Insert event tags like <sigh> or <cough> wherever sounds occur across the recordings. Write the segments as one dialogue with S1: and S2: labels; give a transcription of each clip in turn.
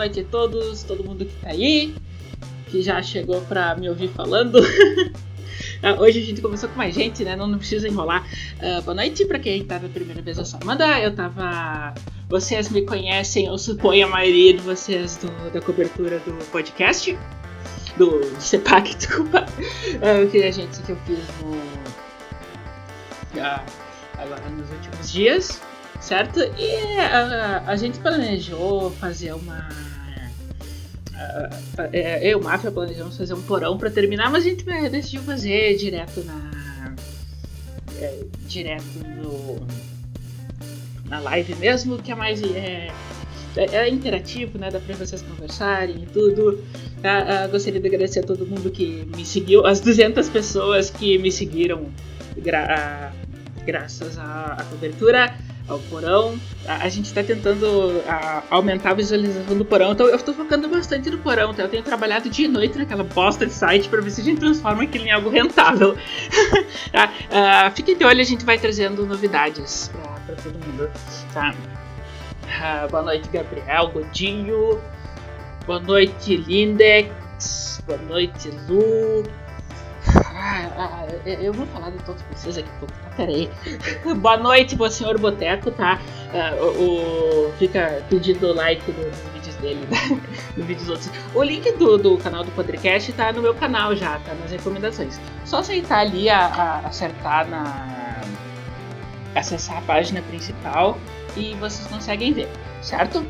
S1: Noite a todos, todo mundo que tá aí, que já chegou pra me ouvir falando. <laughs> Ah, hoje a gente começou com mais gente, né? Não, não precisa enrolar. Uh, boa noite pra quem tá pela primeira vez, eu sou Amanda. Eu tava. Vocês me conhecem, eu suponho a maioria de vocês do, da cobertura do podcast. Do, CEPAC, <laughs> desculpa. Uh, que a gente que eu fiz no. Uh, agora nos últimos dias, certo? E a, a gente planejou fazer uma eu e o Máfia planejamos fazer um porão para terminar, mas a gente decidiu fazer direto na. É, direto no. na live mesmo, que é mais. É, é, é interativo, né? Dá pra vocês conversarem e tudo. Ah, ah, gostaria de agradecer a todo mundo que me seguiu, as 200 pessoas que me seguiram gra ah, graças à cobertura ao porão. A, a gente está tentando a, aumentar a visualização do porão, então eu estou focando bastante no porão. Tá? Eu tenho trabalhado dia e noite naquela bosta de site para ver se a gente transforma aquilo em algo rentável. tá? uh, fiquem de olho, a gente vai trazendo novidades para todo mundo. Tá? Uh, boa noite, Gabriel Godinho. Boa noite, Lindex. Boa noite, Lu. Ah, ah, eu vou falar de todos vocês aqui tá? Peraí. <laughs> Boa noite, meu senhor Boteco, tá? Ah, o, o, fica pedindo like nos vídeos dele, né? <laughs> nos vídeos outros. O link do, do canal do Podcast tá no meu canal já, tá? Nas recomendações. Só aceitar ali, a, a acertar na. acessar a página principal e vocês conseguem ver, certo?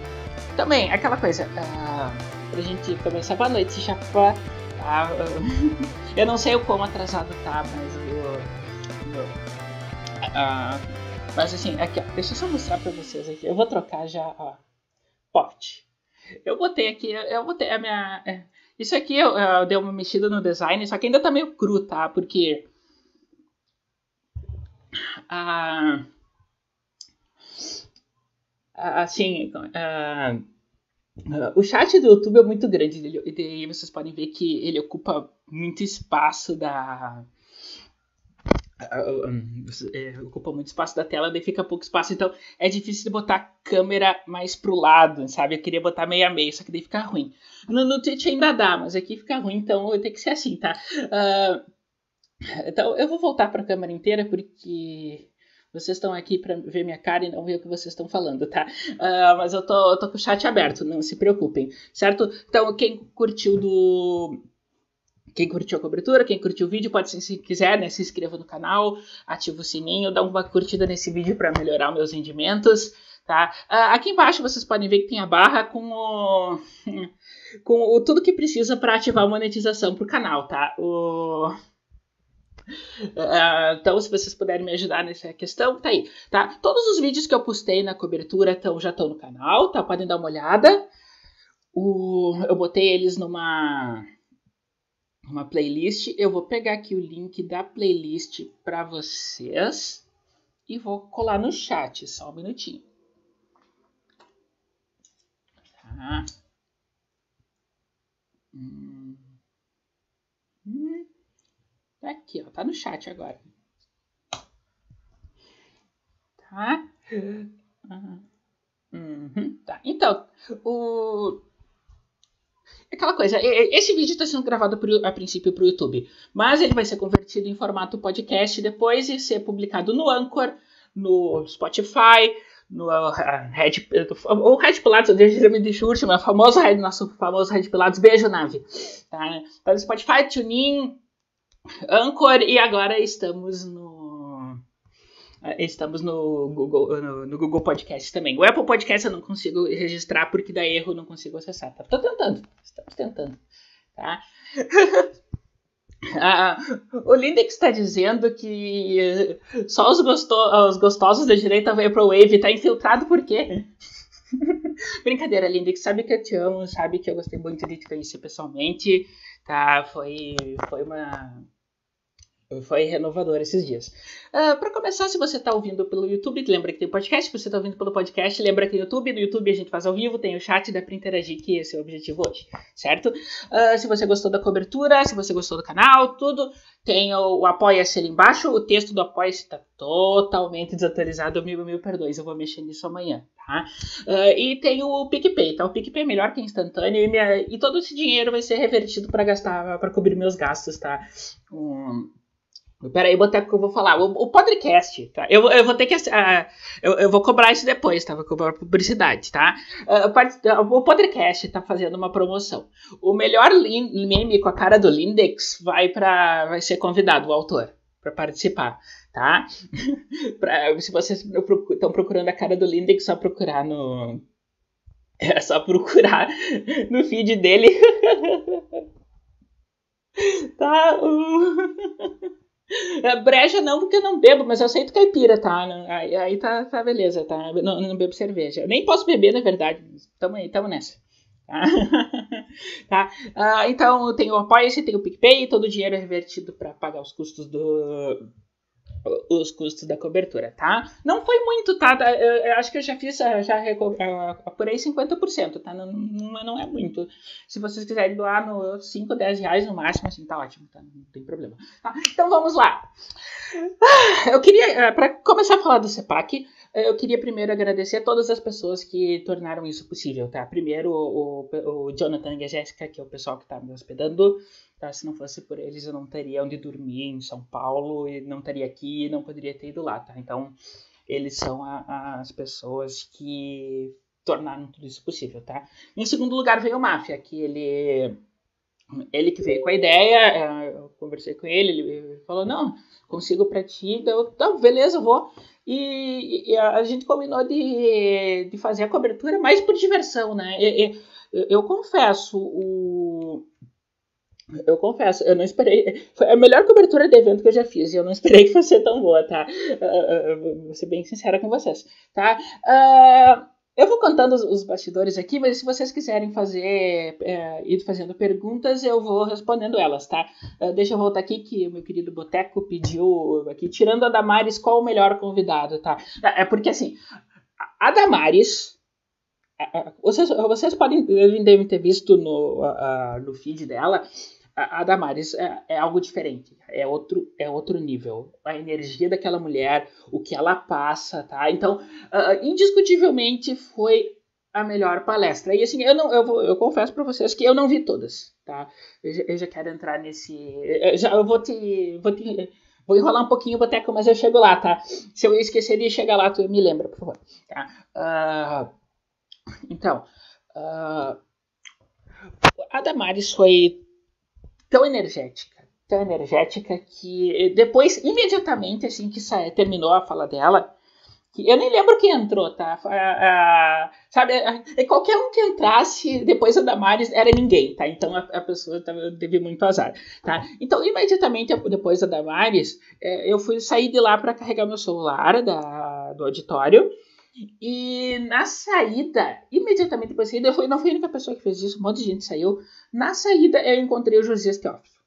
S1: Também, aquela coisa, uh, pra gente começar, boa noite, chapa. Tá? Eu não sei o quão atrasado tá, mas eu. uh, mas assim, aqui, ó, deixa eu só mostrar pra vocês aqui. Eu vou trocar já, ó. Pote. Eu botei aqui, eu botei a minha. É, isso aqui eu, eu dei uma mexida no design, só que ainda tá meio cru, tá? Porque. Ah, assim. Uh, o chat do YouTube é muito grande e daí vocês podem ver que ele ocupa muito espaço da. Uh, um, é, ocupa muito espaço da tela, daí fica pouco espaço, então é difícil de botar a câmera mais pro lado, sabe? Eu queria botar meio a meio, só que daí fica ruim. No, no Twitch ainda dá, mas aqui fica ruim, então ter que ser assim, tá? Uh, então eu vou voltar pra câmera inteira porque vocês estão aqui para ver minha cara e não ver o que vocês estão falando, tá? Uh, mas eu tô, eu tô com o chat aberto, não se preocupem, certo? Então, quem curtiu do. Quem curtiu a cobertura, quem curtiu o vídeo, pode, se quiser, né, se inscreva no canal, ativa o sininho, dá uma curtida nesse vídeo para melhorar meus rendimentos, tá? Uh, aqui embaixo vocês podem ver que tem a barra com o, <laughs> com o tudo que precisa para ativar a monetização pro canal, tá? O Uh, então, se vocês puderem me ajudar nessa questão, tá aí, tá? Todos os vídeos que eu postei na cobertura tão, já estão no canal, tá? Podem dar uma olhada. O, eu botei eles numa uma playlist. Eu vou pegar aqui o link da playlist para vocês e vou colar no chat, só um minutinho. Tá. Hum. Hum. Tá aqui, ó. Tá no chat agora. Tá? Uhum. Tá. Então, o. Aquela coisa, esse vídeo está sendo gravado a princípio para o YouTube, mas ele vai ser convertido em formato podcast depois e ser publicado no Anchor, no Spotify, no uh, Red, o Red Pilatos, eu me deixa o famoso Red, nosso famoso Red Pilatos, beijo nave. Tá? Tá no Spotify, TuneIn, Anchor e agora estamos no estamos no Google no, no, Google Podcast também. O Apple Podcast eu não consigo registrar porque dá erro, não consigo acessar. Tá? Tô tentando, estamos tentando, tá? <laughs> Ah, o Lindex está dizendo que só os, os gostosos da direita veio pro Wave. Tá infiltrado por quê? <laughs> Brincadeira, Lindex. Sabe que eu te amo, sabe que eu gostei muito de te conhecer pessoalmente. Tá? Foi, foi uma foi renovador esses dias. Uh, ah, para começar, se você está ouvindo pelo YouTube, lembra que tem podcast. Se você está ouvindo pelo podcast, lembra que no YouTube, no YouTube a gente faz ao vivo, tem o chat, dá para interagir, que esse é o objetivo hoje, certo? Uh, se você gostou da cobertura, se você gostou do canal, tudo, tem o, o Apoia-se ali embaixo. O texto do Apoia-se está totalmente desatualizado, mil, mil perdões, eu vou mexer nisso amanhã? Tá? Uh, e tem o PicPay, tá? O PicPay é melhor que instantâneo e, minha, e todo esse dinheiro vai ser revertido para gastar, para cobrir meus gastos, tá? Um, Peraí, Boteco, que eu vou falar. O, o podcast, tá? Eu, eu vou ter que. Uh, eu, eu vou cobrar isso depois, tá? Vou cobrar publicidade, tá? Uh, o podcast tá fazendo uma promoção. O melhor meme com a cara do Lindex vai para vai ser convidado, o autor, para participar, tá? <laughs> pra, se vocês estão procurando a cara do Lindex, só procurar no. É só procurar <laughs> no feed dele. <laughs> tá? Uh... É, breja não, porque eu não bebo, mas eu aceito caipira, tá? Aí, aí tá, tá beleza, tá? Não, não bebo cerveja. Nem posso beber, na verdade. Tamo aí, tamo nessa. Tá? <laughs> tá? Uh, então tem o Apoia-se, tem o PicPay, todo o dinheiro é revertido para pagar os custos do, os custos da cobertura, tá? Não foi muito, tá? Eu, eu acho que eu já fiz, já apurei 50%, tá? Não, não, não, é muito. Se vocês quiserem doar no 5, 10 reais no máximo, assim, tá ótimo, tá? Não tem problema. Tá? Então vamos lá. Eu queria, eh, para começar a falar do CEPAC, eh, eu queria primeiro agradecer a todas as pessoas que tornaram isso possível, tá? Primeiro o, o, Jonathan e a Jéssica, que é o pessoal que está me hospedando. Tá? Se não fosse por eles, eu não teria onde dormir em São Paulo e não estaria aqui e não poderia ter ido lá, tá? Então, eles são a, as pessoas que tornaram tudo isso possível, tá? Em segundo lugar veio o Máfia, que ele ele que veio com a ideia, é, eu conversei com ele, ele falou, não, consigo pra ti, eu, tá, beleza, eu vou. E, e, a gente combinou de, de fazer a cobertura mais por diversão, né? Eu, eu, eu confesso, o, eu confesso, eu não esperei. Foi a melhor cobertura de evento que eu já fiz e eu não esperei que fosse tão boa, tá? Uh, vou ser bem sincera com vocês, tá? Uh, eu vou contando os, bastidores aqui, mas se vocês quiserem fazer, é, ir fazendo perguntas, eu vou respondendo elas, tá? Deixa eu voltar aqui que o meu querido Boteco pediu aqui, tirando a Damares, qual o melhor convidado, tá? É porque assim, a Damares, vocês, vocês podem devem ter visto no, uh, no feed dela a, Damares é, é, algo diferente, é outro, é outro nível. A energia daquela mulher, o que ela passa, tá? Então, uh, indiscutivelmente foi a melhor palestra. E assim, eu não, eu, vou, eu confesso para vocês que eu não vi todas, tá? Eu já, eu já quero entrar nesse, eu já eu vou te, vou te Vou enrolar um pouquinho, Boteco, mas eu chego lá, tá? Se eu esquecer de chegar lá, tu me lembra, por favor. Tá? Uh, então, uh, a Damares foi tão energética, tão energética que depois, imediatamente assim que terminou a fala dela, que eu nem lembro quem entrou, tá? sabe, qualquer um que entrasse depois da Damares era ninguém, tá? Então a, a pessoa tava, teve muito azar, tá? Então imediatamente depois da Damares, é, eu fui sair de lá para carregar meu celular da, do auditório. E na saída, imediatamente depois da saída, eu fui, não fui a única pessoa que fez isso, um monte de gente saiu. Na saída, eu encontrei o Josias Teófilo.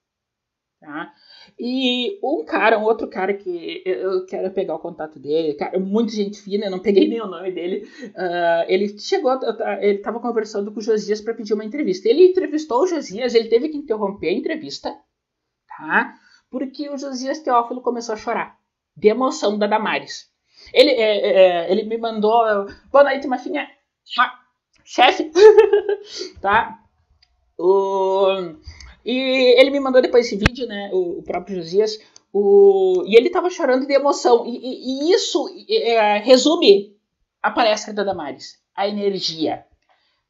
S1: Tá? E um cara, um outro cara que eu quero pegar o contato dele, cara, muita gente fina, eu não peguei <laughs> nem o nome dele. Uh, ele chegou, ele estava conversando com o Josias para pedir uma entrevista. Ele entrevistou o Josias, ele teve que interromper a entrevista, tá? Porque o Josias Teófilo começou a chorar de emoção da Damares. Ele, é, é, é ele me mandou, boa noite, Mafinha, chefe, <laughs> tá? O, e ele me mandou depois esse vídeo, né? O, o próprio Josias. O, e ele tava chorando de emoção. E, e, e isso é, resume a palestra da Damares. A energia.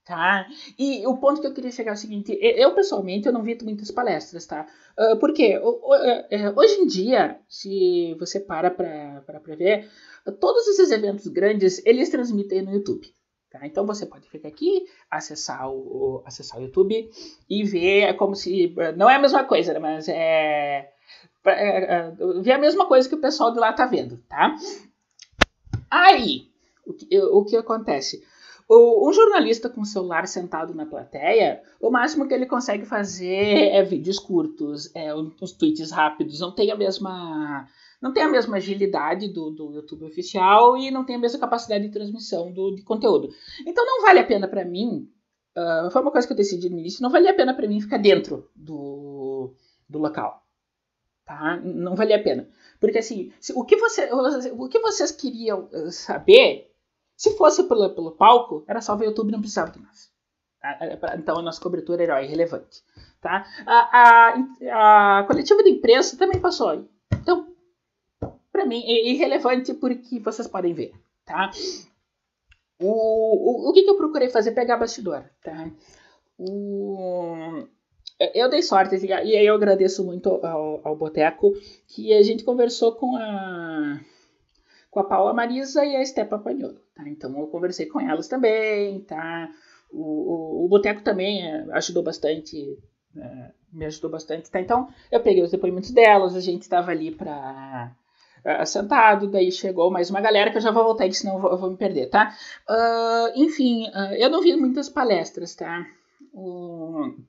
S1: Tá? E o ponto que eu queria chegar é o seguinte: eu pessoalmente eu não vi muitas palestras, tá? Uh, por quê? Hoje em dia, se você para para ver, todos esses eventos grandes eles transmitem no YouTube. Tá? Então você pode ficar aqui, acessar o, acessar o YouTube e ver é como se. Não é a mesma coisa, né? mas é, é, é. Ver a mesma coisa que o pessoal de lá tá vendo, tá? Aí, o que, o que acontece? O, um jornalista com o celular sentado na plateia, o máximo que ele consegue fazer é vídeos curtos, é uns tweets rápidos, não tem a mesma não tem a mesma agilidade do, do YouTube oficial e não tem a mesma capacidade de transmissão do, de conteúdo. Então não vale a pena para mim, uh, foi uma coisa que eu decidi no início, não vale a pena para mim ficar dentro do, do local. Tá? Não vale a pena. Porque assim, se, o, que você, o que vocês queriam saber Se fosse pelo, pelo palco, era só ver o YouTube, não precisava de nós. Tá? Então a nossa cobertura era irrelevante. Tá? A, a, a coletiva de imprensa também passou para mim, é irrelevante porque vocês podem ver. Tá? O, o, o que, que eu procurei fazer? Pegar bastidor. Tá? O, eu dei sorte, e aí eu agradeço muito ao, ao Boteco, que a gente conversou com a com a Paula Marisa e a Estepa Pagnolo, tá? Então eu conversei com elas também, tá? O, o, o Boteco também é, ajudou bastante, é, me ajudou bastante, tá? Então eu peguei os depoimentos delas, a gente estava ali para uh, sentado, daí chegou mais uma galera que eu já vou voltar aqui, senão eu vou, eu vou me perder, tá? Uh, enfim, uh, eu não vi muitas palestras, tá? Uh,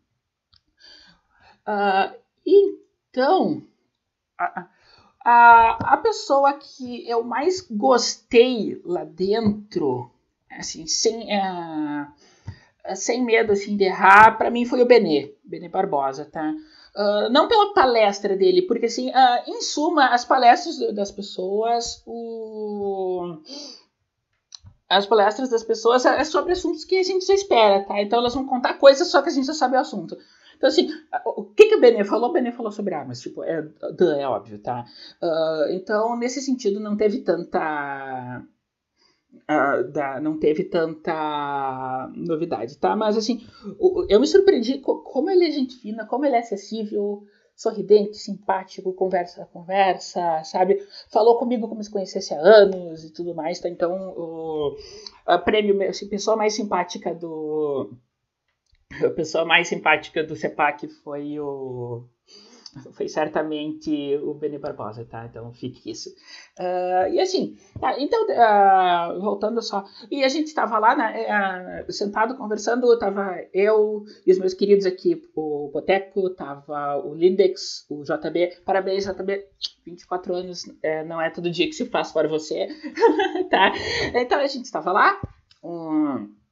S1: então, a, a, a pessoa que eu mais gostei lá dentro, assim, sem, uh, sem medo assim, de errar, para mim foi o Benê, Benê Barbosa, tá? Uh, não pela palestra dele, porque assim, uh, em suma, as palestras das pessoas, o... as palestras das pessoas é sobre assuntos que a gente já espera, tá? Então elas vão contar coisas só que a gente já sabe o assunto. Então, assim, o que, que o Benê falou? O Benê falou sobre armas, tipo, é, é óbvio, tá? Uh, então, nesse sentido, não teve tanta Uh, da, não teve tanta novidade, tá? Mas assim, eu me surpreendi como ele é gente fina, como ele é acessível, sorridente, simpático, conversa, conversa, sabe? Falou comigo como se conhecesse há anos e tudo mais, tá? Então, o prêmio, assim, pessoa mais simpática do a <laughs> pessoa mais simpática do CEPAC foi o foi certamente o Beni Barbosa, tá? Então fique isso. Uh, e assim, tá, então, uh, voltando só. E a gente estava lá, né, uh, sentado conversando, tava eu e os meus queridos aqui, o Boteco, tava o Lindex, o JB. Parabéns, JB, 24 anos, é, não é todo dia que se faz para você, <laughs> tá? Então a gente estava lá. Um,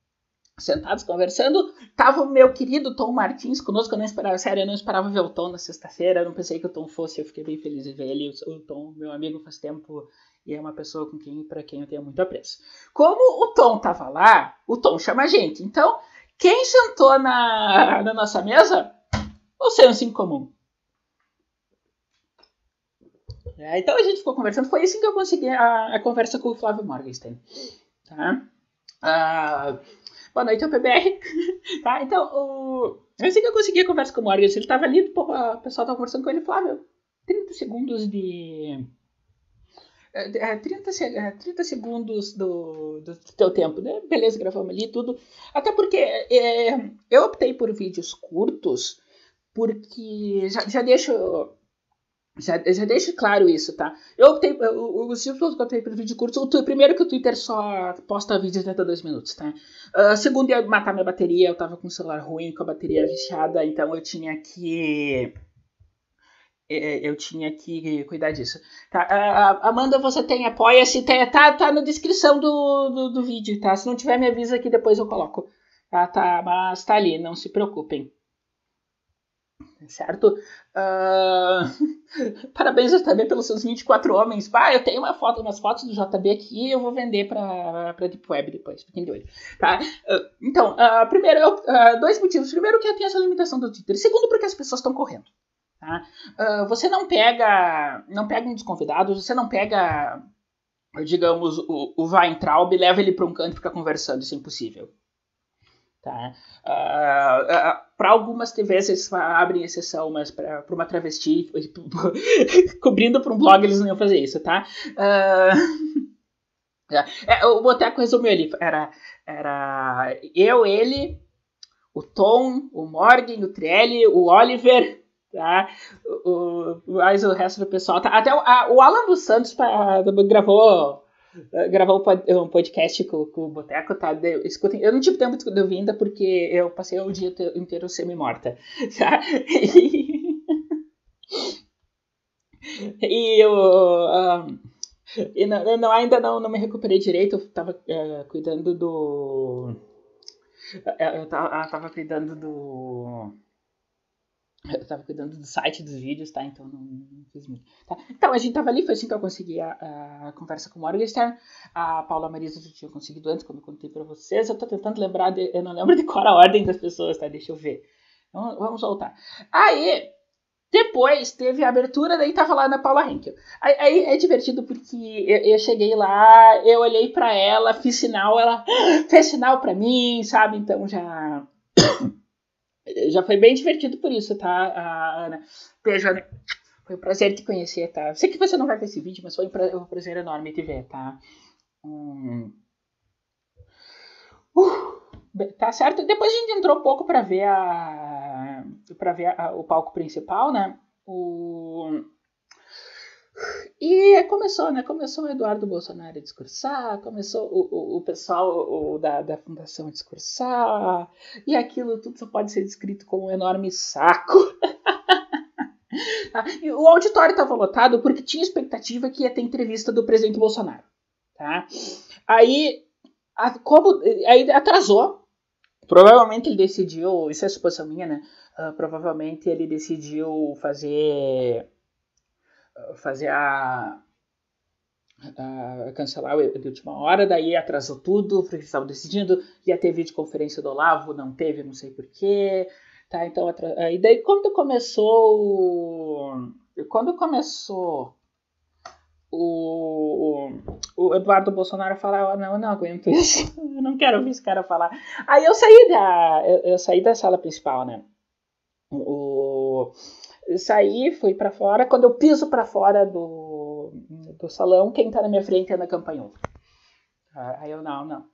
S1: sentados conversando. Tava o meu querido Tom Martins conosco. Eu não esperava, sério, eu não esperava ver o Tom na sexta-feira. Não pensei que o Tom fosse. Eu fiquei bem feliz de ver ele. O Tom, meu amigo, faz tempo e é uma pessoa com quem, para quem eu tenho muito apreço. Como o Tom tava lá, o Tom chama a gente. Então, quem sentou na, na nossa mesa? O senso em comum. É, então a gente ficou conversando. Foi assim que eu consegui a, a conversa com o Flávio Morgenstern. Tá? Uh, Boa noite, PBR. <laughs> tá? Então, o... assim que eu consegui a conversa com o Morgan, ele tava ali, pô, o pessoal tava conversando com ele, Flávio, 30 segundos de... É, 30, é, 30 é, segundos do, do teu tempo, né? Beleza, gravamos ali tudo. Até porque é, eu optei por vídeos curtos, porque já, já deixo já, já deixo claro isso, tá? Eu optei, os títulos que eu optei pelo vídeo curto, o, primeiro que o Twitter só posta vídeos dentro de dois minutos, tá? Uh, segundo, ia matar minha bateria, eu tava com o celular ruim, com a bateria viciada, então eu tinha que é, eu tinha que cuidar disso. Tá, uh, Amanda, você tem apoia-se, tá, tá na descrição do, do, do, vídeo, tá? Se não tiver, me avisa que depois eu coloco. Tá, tá, mas tá ali, não se preocupem certo? Uh... <laughs> Parabéns também pelos seus 24 homens. Ah, eu tenho uma foto, umas fotos do JB aqui eu vou vender para para Deep Web depois, fiquem de olho. Tá? Uh, então, uh, primeiro, eu, dois motivos. Primeiro, que tenho essa limitação do Twitter. Segundo, porque as pessoas estão correndo. Tá? você não pega não pega um dos convidados, você não pega, digamos, o, o Weintraub e leva ele para um canto e fica conversando. Isso é impossível. Tá? Uh, uh, para algumas TVs eles abrem exceção, mas para uma travesti <laughs> cobrindo para um blog eles não iam fazer isso, tá? Uh, <laughs> é, o Boteco resumiu ali, era, era eu, ele, o Tom, o Morgan, o Trielli, o Oliver, tá? O, o, mais o resto do pessoal. Tá? Até o, a, o Alan dos Santos pra, gravou gravar um podcast com, com o Boteco, tá? De, escutem, eu não tive tempo de ouvir ainda porque eu passei o dia inteiro semi-morta, <laughs> tá? E, <laughs> eu, um, e não, não, ainda não, não me recuperei direito, eu tava uh, cuidando do... Eu tava, eu tava cuidando do Eu tava cuidando do site dos vídeos, tá? Então não, não fiz muito. Tá? Então a gente tava ali, foi assim que eu consegui a, a conversa com o Morgenstern. A Paula Marisa já tinha conseguido antes, quando eu contei pra vocês. Eu tô tentando lembrar, de, eu não lembro de qual a ordem das pessoas, tá? Deixa eu ver. Vamos, vamos voltar. Aí, depois teve a abertura, daí tava lá na Paula Henkel. Aí, aí é divertido porque eu, eu, cheguei lá, eu olhei para ela, fiz sinal, ela <gasps> fez sinal para mim, sabe? Então já já foi bem divertido por isso, tá, Ana? Beijo, Ana. Foi um prazer te conhecer, tá? Sei que você não vai ver esse vídeo, mas foi um prazer enorme te ver, tá? Hum. Uh, tá certo? Depois a gente entrou um pouco para ver a para ver a, o palco principal, né? O e começou, né? Começou o Eduardo Bolsonaro a discursar, começou o, o, o pessoal o, da, da fundação a discursar, e aquilo tudo só pode ser descrito como um enorme saco. <laughs> O auditório estava lotado porque tinha expectativa que ia ter entrevista do presidente Bolsonaro. Tá? Aí, a, como, aí atrasou. Provavelmente ele decidiu, isso é suposição minha, né? Uh, provavelmente ele decidiu fazer fazer a, a cancelar de última hora, daí atrasou tudo, porque estavam decidindo, ia ter videoconferência do Olavo, não teve, não sei porquê, tá, então, e daí quando começou, quando começou o, o Eduardo Bolsonaro falar, não, eu não aguento isso, <laughs> eu não quero ouvir esse cara falar, aí eu saí da, eu, eu saí da sala principal, né, o saí, fui para fora. Quando eu piso para fora do, do salão, quem tá na minha frente é Ana Campanhol. Aí eu, não, não.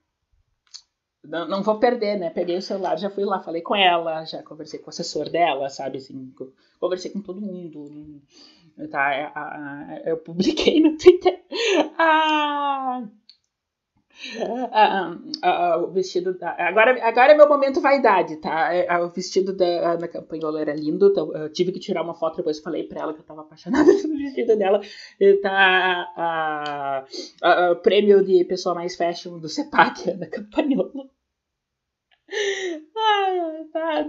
S1: Não, não vou perder, né? Peguei o celular, já fui lá, falei com ela, já conversei com o assessor dela, sabe? Assim, conversei com todo mundo. Tá, eu publiquei no Twitter. Ah, ah, ah, o vestido da. Agora, agora é meu momento vaidade, tá? É, o vestido da Ana Campanhola era lindo, então eu tive que tirar uma foto, depois falei pra ela que eu tava apaixonada <laughs> pelo vestido dela. E tá o prêmio de pessoa mais fashion do CEPAC, Ana <laughs> Campanhola. Ai, tá.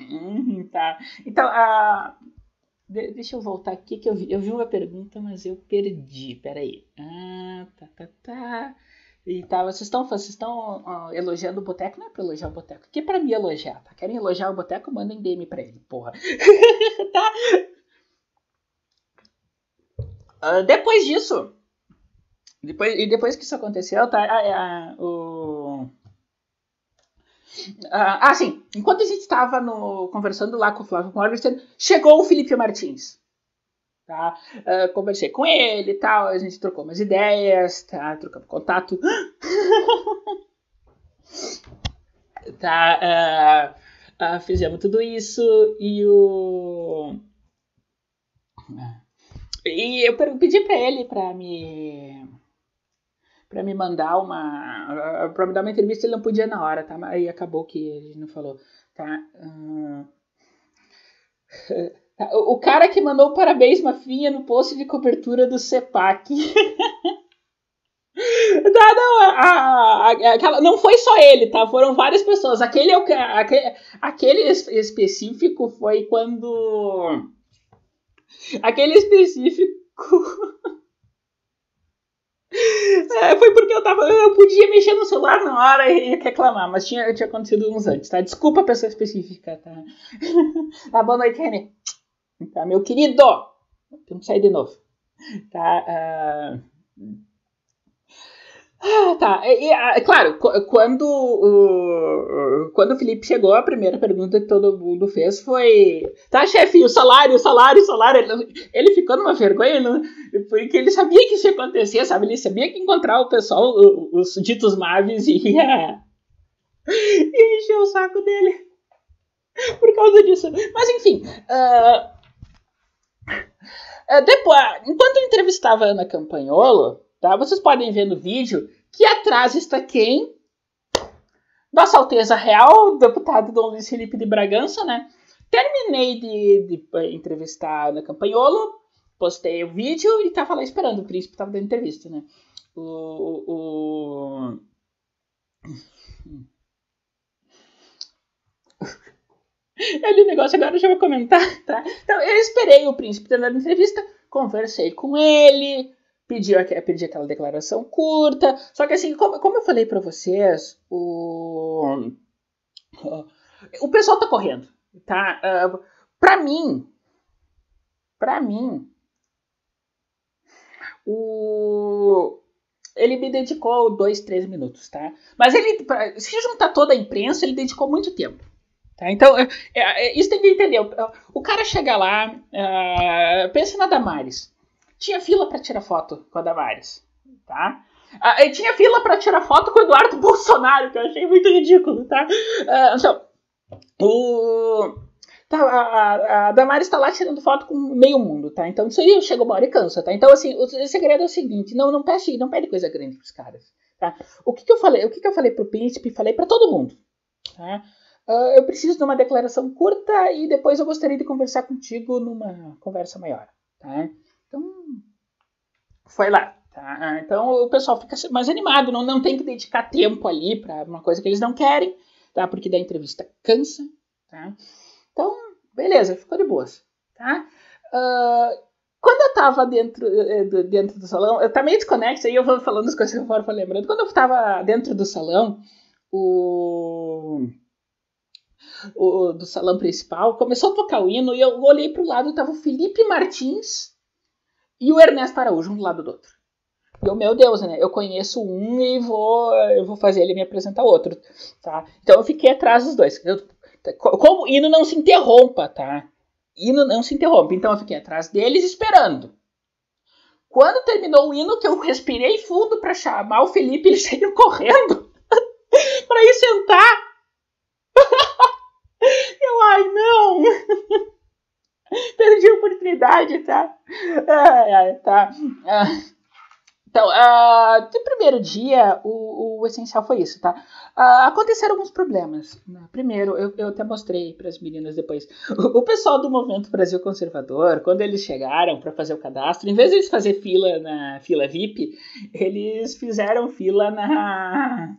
S1: Hum, tá. Então, a. De deixa eu voltar aqui que eu vi, eu vi uma pergunta, mas eu perdi. Peraí. Ah, tá, tá, tá. E tá, vocês estão vocês estão elogiando o Boteco? Não é pra elogiar o Boteco, que é pra me elogiar, tá? Querem elogiar o Boteco? Mandem DM pra ele, porra. <laughs> tá? Uh, depois disso, depois, e depois que isso aconteceu, tá? Ah, o ah, sim. Enquanto a gente estava conversando lá com o Flávio Morgenstern, chegou o Felipe Martins. Tá? Uh, conversei com ele e tal, a gente trocou umas ideias, tá? trocamos contato. <laughs> tá? Uh, uh, fizemos tudo isso e o. E eu pedi para ele para me para me mandar uma. para me dar uma entrevista, ele não podia na hora, tá? Aí acabou que ele não falou, tá? <laughs> Uh... O cara que mandou parabéns, Mafinha, no post de cobertura do CEPAC. <laughs> Não, não, a, a, aquela, não foi só ele, tá? Foram várias pessoas. Aquele, é aquele, aquele específico foi quando. Aquele específico É, foi porque eu tava. Eu podia mexer no celular na hora e reclamar, mas tinha, tinha acontecido uns antes, tá? Desculpa a pessoa específica, tá? <laughs> tá boa noite, René. Tá, meu querido! Temos que sair de novo. Tá? Uh... Ah, tá. E, é claro, quando o, quando o Felipe chegou, a primeira pergunta que todo mundo fez foi: tá, chefe, o salário, o salário, o salário. Ele, ele ficou numa vergonha, não, porque ele sabia que isso ia acontecer, sabe? Ele sabia que encontrar o pessoal, os ditos Maves, ia, ia encher o saco dele por causa disso. Mas enfim. Uh, depois, enquanto eu entrevistava a Ana Campanholo Tá? Vocês podem ver no vídeo que atrás está quem? Nossa Alteza Real, deputado Dom Luiz Felipe de Bragança, né? Terminei de, de entrevistar a Ana Campanholo, postei o vídeo e tava lá esperando, o príncipe tava dando entrevista, né? O, o, ali <laughs> negócio agora eu já vou comentar, tá? Então eu esperei o príncipe dado entrevista, conversei com ele, pedi, pedi aquela declaração curta. Só que assim, como, como eu falei para vocês, o, o pessoal tá correndo, tá? Uh, pra mim, pra mim, o ele me dedicou dois, três minutos, tá? Mas ele, pra, se juntar toda a imprensa, ele dedicou muito tempo. Tá? Então, é, é, isso tem que entender. O, o cara chega lá, uh, pensa na Damares. Tinha fila para tirar foto com a Damares. Tá? Uh, tinha fila para tirar foto com o Eduardo <laughs> Bolsonaro, que eu achei muito ridículo. Tá? Uh, então, o, tá, a, a Damares está lá tirando foto com meio mundo. Tá? Então, isso aí chega uma hora e cansa. Tá? Então, assim, o, o segredo é o seguinte: não, não, pede, não pede coisa grande pros caras. Tá? O que, que eu falei? O que, que eu falei pro príncipe? Falei para todo mundo. Tá? Uh, eu preciso de uma declaração curta e depois eu gostaria de conversar contigo numa conversa maior, tá? Então, foi lá, tá? Então o pessoal fica mais animado, não, não tem que dedicar tempo ali para uma coisa que eles não querem, tá? Porque da entrevista cansa, tá? Então, beleza, ficou de boas, tá? Uh, quando eu tava dentro, eh, dentro do salão, eu também desconexo, aí eu vou falando as coisas que eu falo lembrando. Quando eu tava dentro do salão, o o, do salão principal, começou a tocar o hino e eu olhei para o lado e tava o Felipe Martins e o Ernesto Araújo, um do lado do outro. E eu, meu Deus, né? Eu conheço um e vou, eu vou fazer ele me apresentar outro, tá? Então eu fiquei atrás dos dois. Eu, como hino não se interrompa, tá? Hino não se interrompe. Então eu fiquei atrás deles esperando. Quando terminou o hino, que eu respirei fundo para chamar o Felipe, ele <laughs> saiu correndo <laughs> para ir sentar <laughs> eu, ai, não! <laughs> Perdi a oportunidade, tá? Ai, ai, tá. Ah, então, uh, no primeiro dia, o, o, essencial foi isso, tá? Uh, aconteceram alguns problemas. Né? Primeiro, eu, eu até mostrei para as meninas depois. O, o, pessoal do Movimento Brasil Conservador, quando eles chegaram para fazer o cadastro, em vez de eles fazer fila na fila VIP, eles fizeram fila na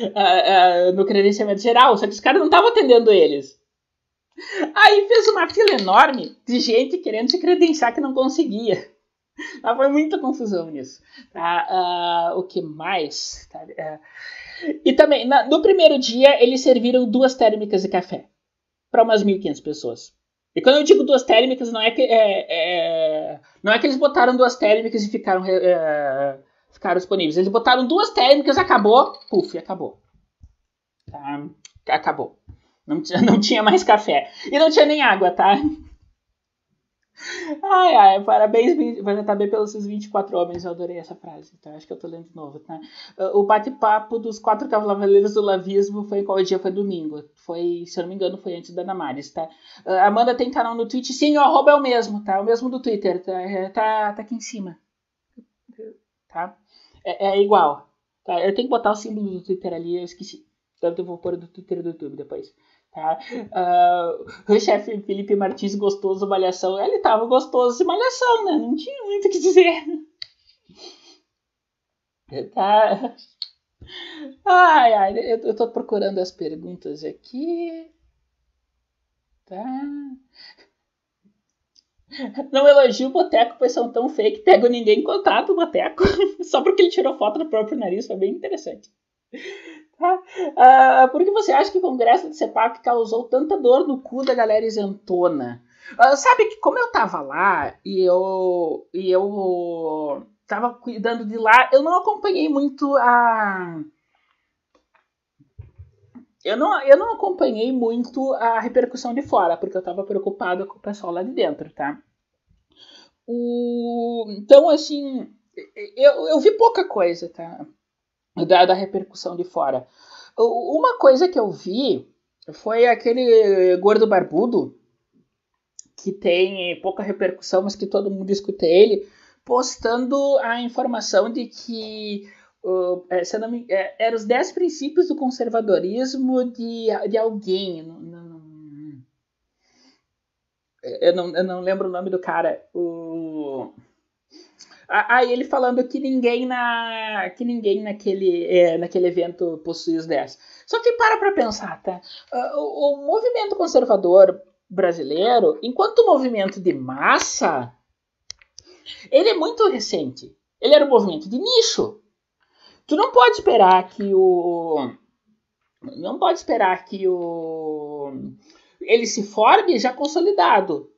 S1: uh, no credenciamento geral, só que os caras não estavam atendendo eles. Aí fez uma fila enorme de gente querendo se credenciar que não conseguia. Ah, foi muita confusão nisso. Tá? Uh, o que mais? Tá? Uh, e também, na, no primeiro dia, eles serviram duas térmicas de café para umas 1.500 pessoas. E quando eu digo duas térmicas, não é que, é, é, não é que eles botaram duas térmicas e ficaram é, ficaram disponíveis. Eles botaram duas térmicas, acabou, puf, acabou. Tá? Acabou. Não <laughs> não tinha mais café. E não tinha nem água, tá? Ai, ai, parabéns, bem pelos seus 24 homens. Eu adorei essa frase, tá? Acho que eu tô lendo de novo, tá? O bate-papo dos quatro cavaleiros do lavismo foi qual dia? Foi domingo. Foi, se eu não me engano, foi antes da Namares, tá? Amanda tem canal no Twitch. Sim, o arroba é o mesmo, tá? O mesmo do Twitter, tá? É, tá, tá aqui em cima. Tá? é, é igual. Tá? Eu tenho que botar o símbolo do Twitter ali, eu esqueci. Tanto eu vou pôr do Twitter e do YouTube depois. Tá? Uh, o chefe Felipe Martins gostoso malhação. Ele tava gostoso de malhação, né? Não tinha muito o que dizer. <laughs> Tá. Ai, ai, eu, eu tô procurando as perguntas aqui. Tá. Não elogio o Boteco, pois são tão fake, pego ninguém contrata o Boteco. <laughs> Só porque ele tirou foto do próprio nariz, foi bem interessante. Uh, <laughs> por que você acha que o congresso de CEPAC causou tanta dor no cu da galera isentona? Uh, sabe que como eu tava lá e eu, e eu tava cuidando de lá, eu não acompanhei muito a eu não, eu não acompanhei muito a repercussão de fora, porque eu estava preocupado com o pessoal lá de dentro, tá? O, então, assim, eu, eu vi pouca coisa, tá? Da, da repercussão de fora. Uma coisa que eu vi foi aquele gordo barbudo, que tem pouca repercussão, mas que todo mundo escuta ele, postando a informação de que uh, se não me, é, eram os 10 princípios do conservadorismo de, de alguém. Não, não, eu, não, eu não lembro o nome do cara. O, Aí ele falando que ninguém na que ninguém naquele, é, naquele evento possui os 10. Só que para para pensar, tá? Ah, o, o movimento conservador brasileiro, enquanto movimento de massa, ele é muito recente. Ele era um movimento de nicho. Tu não pode esperar que o não pode esperar que o ele se forme já consolidado.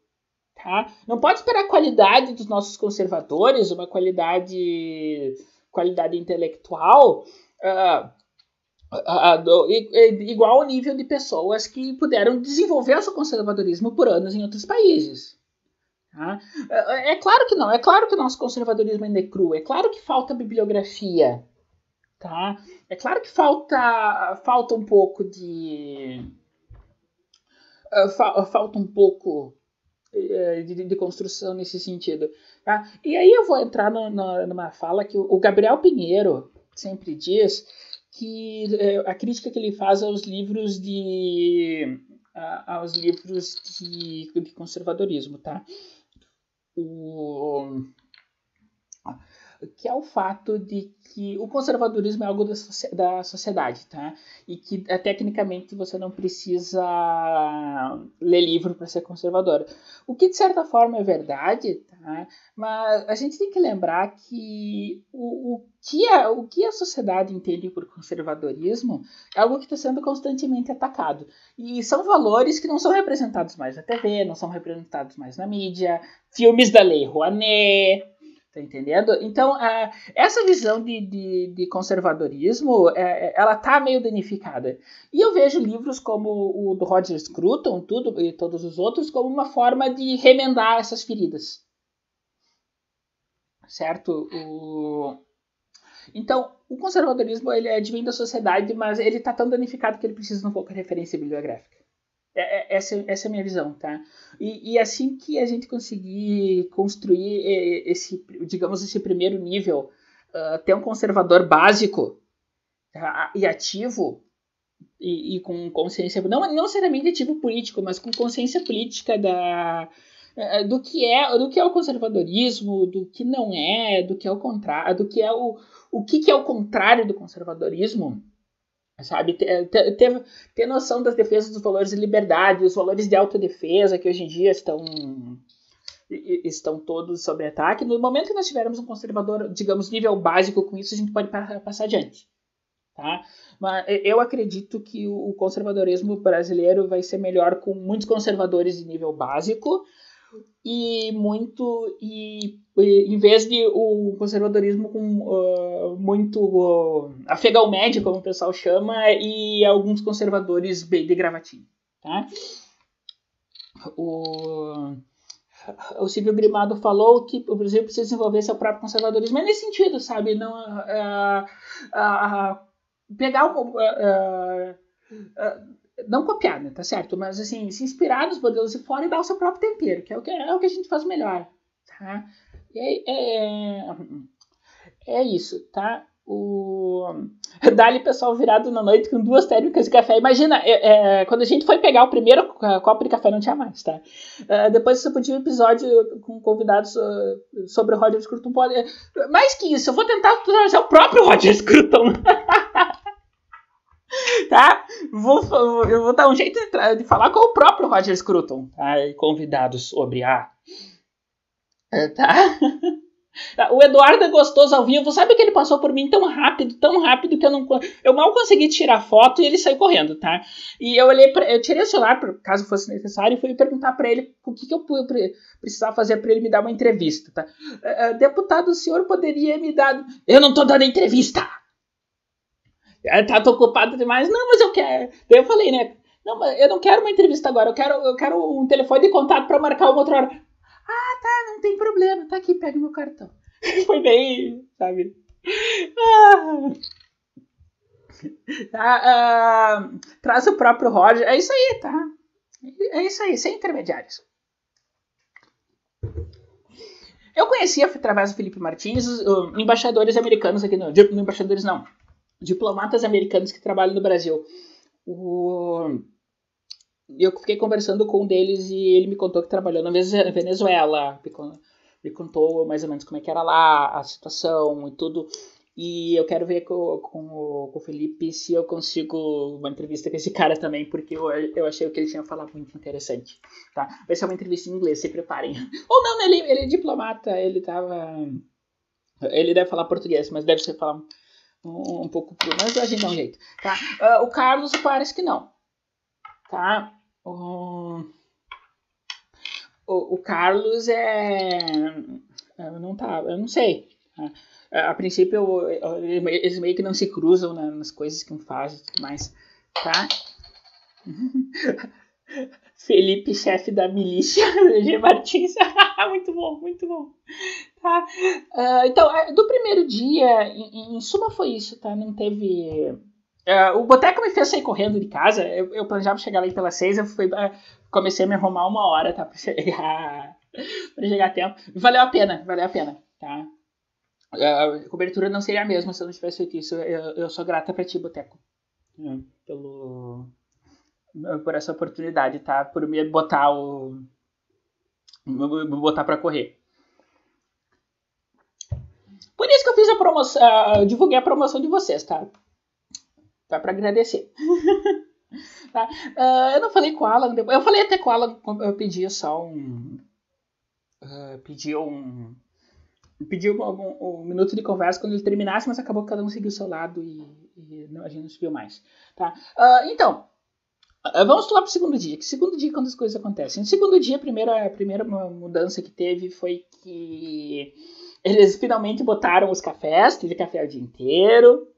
S1: Tá? Não pode esperar a qualidade dos nossos conservadores, uma qualidade, qualidade intelectual uh, uh, uh, igual ao nível de pessoas que puderam desenvolver o seu conservadorismo por anos em outros países. Tá? É, é claro que não, é claro que o nosso conservadorismo ainda é cru, é claro que falta bibliografia, tá? É claro que falta, falta um pouco de. Falta um pouco de, de, construção nesse sentido. Tá? E aí eu vou entrar no, no, numa fala que o, Gabriel Pinheiro sempre diz que uh, a crítica que ele faz aos livros de aos livros de, de conservadorismo, tá? O, que é o fato de que o conservadorismo é algo da, da sociedade, tá? E que é, tecnicamente você não precisa ler livro para ser conservador. O que de certa forma é verdade, tá? Mas a gente tem que lembrar que o, o, que, a, o que a sociedade entende por conservadorismo é algo que está sendo constantemente atacado. E são valores que não são representados mais na TV, não são representados mais na mídia, filmes da Lei Rouanet, Tá entendendo? Então, essa visão de, de, de conservadorismo, é, ela tá meio danificada. E eu vejo livros como o do Roger Scruton tudo, e todos os outros como uma forma de remendar essas feridas. Certo? O... Então, o conservadorismo ele é divino da sociedade, mas ele tá tão danificado que ele precisa de um pouco de referência bibliográfica. É, é, essa, essa é a minha visão, tá? E, e assim que a gente conseguir construir esse, digamos, esse primeiro nível, uh, ter um conservador básico tá? e ativo, e, e, com consciência, não, não necessariamente ativo político, mas com consciência política da, eh, do que é do que é o conservadorismo, do que não é, do que é o contrário, do que é o, o que, que é o contrário do conservadorismo, sabe? Ter, ter, ter noção das defesas dos valores de liberdade, os valores de autodefesa que hoje em dia estão estão todos sob ataque. No momento que nós tivermos um conservador, digamos, nível básico com isso, a gente pode passar adiante. Tá? Mas eu acredito que o conservadorismo brasileiro vai ser melhor com muitos conservadores de nível básico e muito e, e, em vez de o conservadorismo com uh, muito uh, afegão médio como o pessoal chama e alguns conservadores bem de gravatinho tá? O o Silvio Grimado falou que o Brasil precisa desenvolver seu próprio conservadorismo. É nesse sentido sabe? Não uh, pegar o não copiar, né? Tá certo? Mas assim, se inspirar nos modelos de fora e dar o seu próprio tempero, que é o que, é o que a gente faz melhor, tá? E é, é, é isso, tá? O Dali pessoal virado na noite com duas térmicas de café. Imagina, é, é, quando a gente foi pegar o primeiro copo de café, não tinha mais, tá? É, depois você podia um episódio com convidados uh, sobre o Roger Scruton. Pode... Mais que isso, eu vou tentar trazer o próprio Roger Scruton. <laughs> <laughs> tá? Vou, eu vou dar um jeito de, de falar com o próprio Roger Scruton, tá? Convidados sobre a. É, tá? <laughs> O Eduardo é gostoso ao vivo. Sabe que ele passou por mim tão rápido, tão rápido que eu não eu mal consegui tirar foto e ele saiu correndo, tá? E eu olhei pra, eu tirei o celular caso fosse necessário e fui perguntar para ele o que, que eu precisava fazer para ele me dar uma entrevista, tá? Uh, deputado, o senhor poderia me dar? Eu não tô dando entrevista. É, tá, tô ocupado demais. Não, mas eu quero. Daí eu falei, né? Não, mas eu não quero uma entrevista agora, eu quero, eu quero um telefone de contato para marcar uma outra hora. Ah, tá, não tem problema, tá aqui, pega meu cartão. <laughs> Foi bem, sabe? Ah. Tá, uh, traz o próprio Roger. É isso aí, tá? É isso aí, sem intermediários. Eu conhecia através do Felipe Martins embaixadores americanos aqui no. Embaixadores não diplomatas americanos que trabalham no Brasil. O... Eu fiquei conversando com um deles e ele me contou que trabalhou na Venezuela, me contou mais ou menos como é que era lá, a situação e tudo. E eu quero ver com, com, com, o Felipe se eu consigo uma entrevista com esse cara também, porque eu, eu achei o que ele tinha falado muito interessante. Tá? Vai ser uma entrevista em inglês, se preparem. <laughs> Ou não, ele, ele é diplomata, ele tava. Ele deve falar português, mas deve ser falar um, um, pouco. Mas a gente dá um jeito. Tá? Uh, o Carlos parece que não. Tá? O, o, o Carlos é. Não tá. Eu não sei. Tá? a princípio eles meio que não se cruzam né, nas coisas que um faz e tudo mais, tá? <laughs> Felipe, chefe da milícia, <laughs> G. Martins, <laughs> <laughs> muito bom, muito bom. Tá? Uh, então, é, do primeiro dia, em, em, suma foi isso, tá? Não teve... Uh, o Boteco me fez sair correndo de casa, eu, eu planejava chegar lá pelas seis, eu fui, uh, comecei a me arrumar uma hora, tá? <laughs> Pra chegar, pra chegar a tempo. Valeu a pena, valeu a pena, tá? a cobertura não seria a mesma se eu não tivesse feito isso. Eu, eu sou grata pra ti, Boteco. Pelo, por essa oportunidade, tá? Por me botar o. Me botar pra correr. Por isso que eu fiz a promoção. Divulguei a promoção de vocês, tá? Tá pra agradecer. <laughs> tá? Uh, eu não falei com o Alan. Eu falei até com o Alan. Eu pedi só um. Uh, pedi um pediu um, um, minuto de conversa quando ele terminasse, mas acabou que cada um seguiu o seu lado e, e não, a gente não se viu mais. Tá? Uh, então, vamos lá para o segundo dia. Que segundo dia quando as coisas acontecem? No segundo dia, a primeira, a primeira mudança que teve foi que eles finalmente botaram os cafés, teve café o dia inteiro.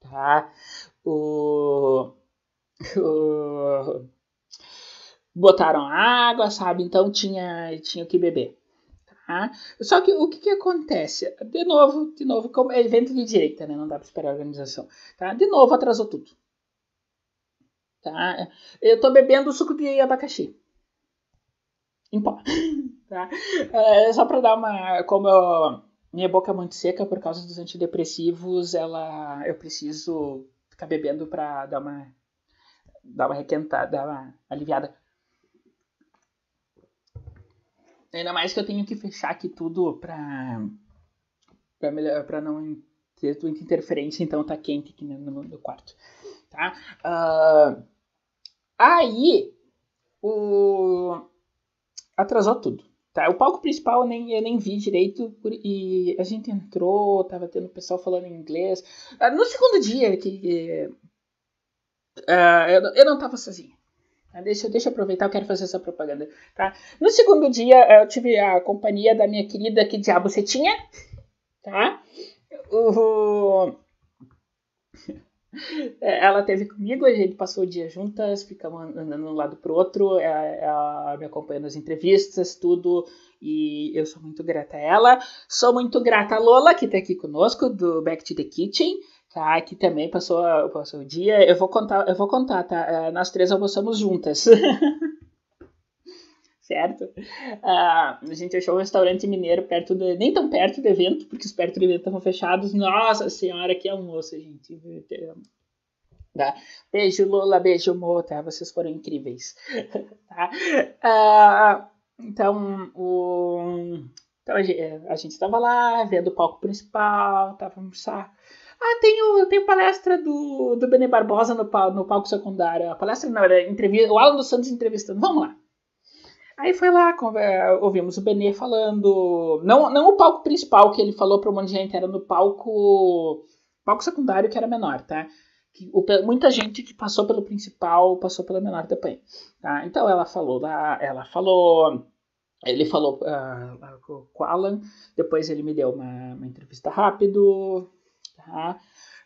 S1: Tá? O, o, botaram água, sabe? Então tinha, tinha que beber. Tá? Só que o que, que acontece? De novo, de novo, como é evento de direita, né? Não dá para esperar a organização. Tá? De novo, atrasou tudo. Tá? Eu tô bebendo suco de abacaxi. Em pó. <laughs> Tá? É, só para dar uma. Como eu, minha boca é muito seca por causa dos antidepressivos, ela, eu preciso ficar bebendo para dar uma, dar uma requentada, dar uma aliviada. Ainda mais que eu tenho que fechar aqui tudo pra, pra, melhor, pra não ter muita interferência, então tá quente aqui no, no quarto. Tá? Uh, aí, o... atrasou tudo. Tá? O palco principal eu nem, eu nem vi direito e a gente entrou, tava tendo pessoal falando em inglês. Uh, no segundo dia, que uh, eu, eu não tava sozinho. Tá? Deixa, deixa eu aproveitar, eu quero fazer essa propaganda. Tá? No segundo dia, eu tive a companhia da minha querida Que Diabo Você Tinha. Tá? O... Ela teve comigo, a gente passou o dia juntas, ficamos andando de um lado pro outro, ela me acompanhou nas entrevistas, tudo, e eu sou muito grata a ela. Sou muito grata a Lola, que está aqui conosco, do Back to the Kitchen, Tá, aqui também passou, passou o dia. Eu vou contar, eu vou contar, tá? É, nós três almoçamos juntas. <laughs> certo? Uh, a gente achou um restaurante mineiro perto do. Nem tão perto do evento, porque os perto do evento estavam fechados. Nossa senhora, que almoço, gente. Tá? Beijo, Lula, beijo, Mo, tá? Vocês foram incríveis. <laughs> tá? Uh, então, o. Então a gente estava lá vendo o palco principal, tava almoçar. Ah, tem, tem palestra do, do Benê Barbosa no, no palco secundário. A palestra não, era entrevista, o Alan dos Santos entrevistando. Vamos lá. Aí foi lá, ouvimos o Benê falando. Não, não o palco principal que ele falou para um monte de gente, era no palco. Palco secundário que era menor, tá? Que, o, muita gente que passou pelo principal passou pelo menor também. Tá? Então ela falou lá, ela falou. Ele falou uh, com o Alan, depois ele me deu uma, uma entrevista rápido, tá?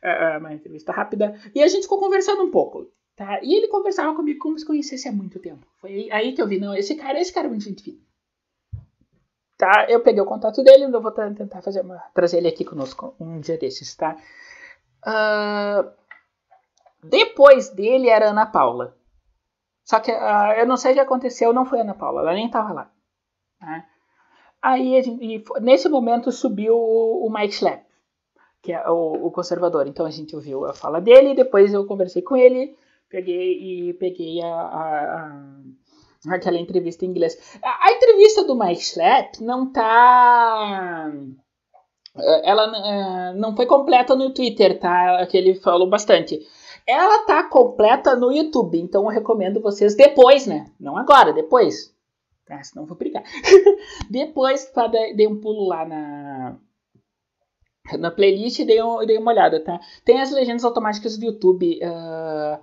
S1: É, é uma entrevista rápida. E a gente ficou conversando um pouco, tá? E ele conversava comigo como se conhecesse há muito tempo. Foi aí que eu vi, não, esse cara, esse cara é muito gente fina. Tá? Eu peguei o contato dele, eu vou tentar fazer uma, trazer ele aqui conosco um dia desses, tá? Uh, depois dele era Ana Paula. Só que uh, eu não sei o que aconteceu, não foi Ana Paula, ela nem tava lá. Tá? Aí, gente, nesse momento, subiu o Mike Schlepp que é o, o, conservador. Então a gente ouviu a fala dele, depois eu conversei com ele, peguei e peguei a, a, aquela entrevista em inglês. A, a entrevista do Mike Schlapp não tá ela não foi completa no Twitter, tá? Que ele falou bastante. Ela tá completa no YouTube, então eu recomendo vocês depois, né? Não agora, depois. Ah, senão vou brigar. <laughs> depois, tá, dei um pulo lá na, na playlist e dei, um, dei uma olhada, tá? Tem as legendas automáticas do YouTube. Uh,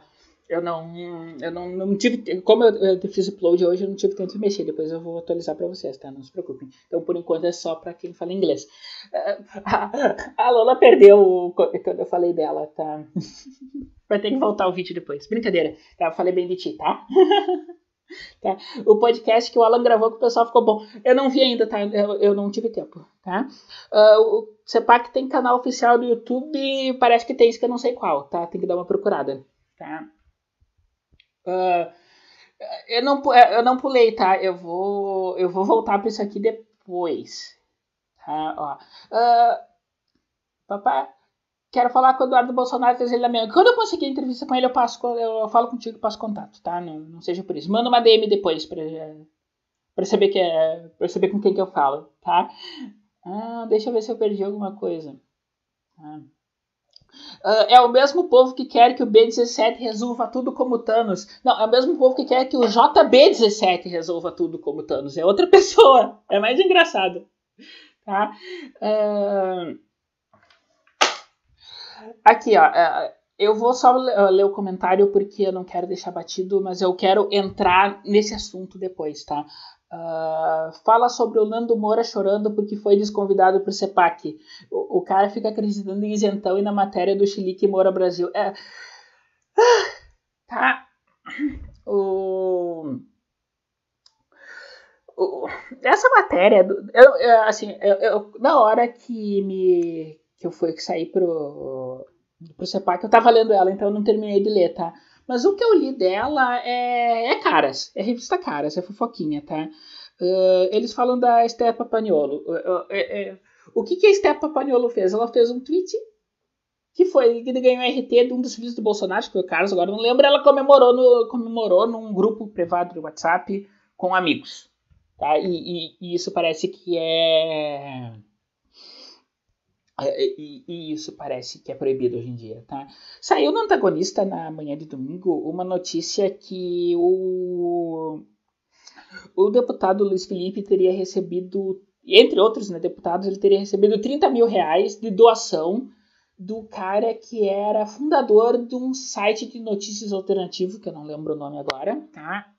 S1: eu não, eu não, não tive, como eu, fiz upload hoje, eu não tive tempo de mexer. Depois eu vou atualizar para vocês, tá? Não se preocupem. Então, por enquanto, é só para quem fala inglês. <laughs> A Lola perdeu quando eu falei dela, tá? <laughs> Vai ter que voltar o vídeo depois. Brincadeira, tá? Eu falei bem de ti, tá? <laughs> tá? O podcast que o Alan gravou com o pessoal ficou bom. Eu não vi ainda, tá? Eu, eu não tive tempo, tá? Uh, o CEPAC tem canal oficial do YouTube, parece que tem isso que eu não sei qual, tá? Tem que dar uma procurada, tá? Uh, eu, não, eu não pulei, tá? Eu vou, eu vou voltar para isso aqui depois. Tá? Ó. Uh, papai, quero falar com o Eduardo Bolsonaro fez ele na minha. Quando eu conseguir entrevista com ele, eu passo, eu falo contigo e passo contato, tá? Não, não seja por isso. Manda uma DM depois para saber que é, para saber com quem que eu falo, tá? Ah, deixa eu ver se eu perdi alguma coisa. Ah. Uh, é o mesmo povo que quer que o B17 resolva tudo como Thanos. Não, é o mesmo povo que quer que o JB17 resolva tudo como Thanos. É outra <laughs> pessoa. É mais engraçado. Tá? Uh... Aqui, ó. Uh, eu vou só ler o comentário porque eu não quero deixar batido, mas eu quero entrar nesse assunto depois, tá? Uh, fala sobre o Nando Moura chorando porque foi desconvidado para o CEPAC. O, cara fica acreditando em isentão e na matéria do Chilique Moura Brasil. É, tá. O, essa matéria, eu, eu, assim, eu, eu, na hora que me que eu fui sair pro pro CEPAC, eu tava lendo ela, então eu não terminei de ler, tá? Mas o que eu li dela é, é Caras, é revista Caras, é fofoquinha, tá? Uh, eles falam da Esther Papaniolo. Uh, uh, o que, que a Esther Papaniolo fez? Ela fez um tweet que foi que ganhou RT de um dos filhos do Bolsonaro, que foi o Carlos, agora não lembro. Ela comemorou, no, comemorou num grupo privado do WhatsApp com amigos. Tá? E, e, e isso parece que é, e, e, isso parece que é proibido hoje em dia, tá? Saiu no antagonista na manhã de domingo uma notícia que o, o deputado Luiz Felipe teria recebido, entre outros né, deputados, ele teria recebido 30 mil reais de doação do cara que era fundador de um site de notícias alternativo, que eu não lembro o nome agora, tá?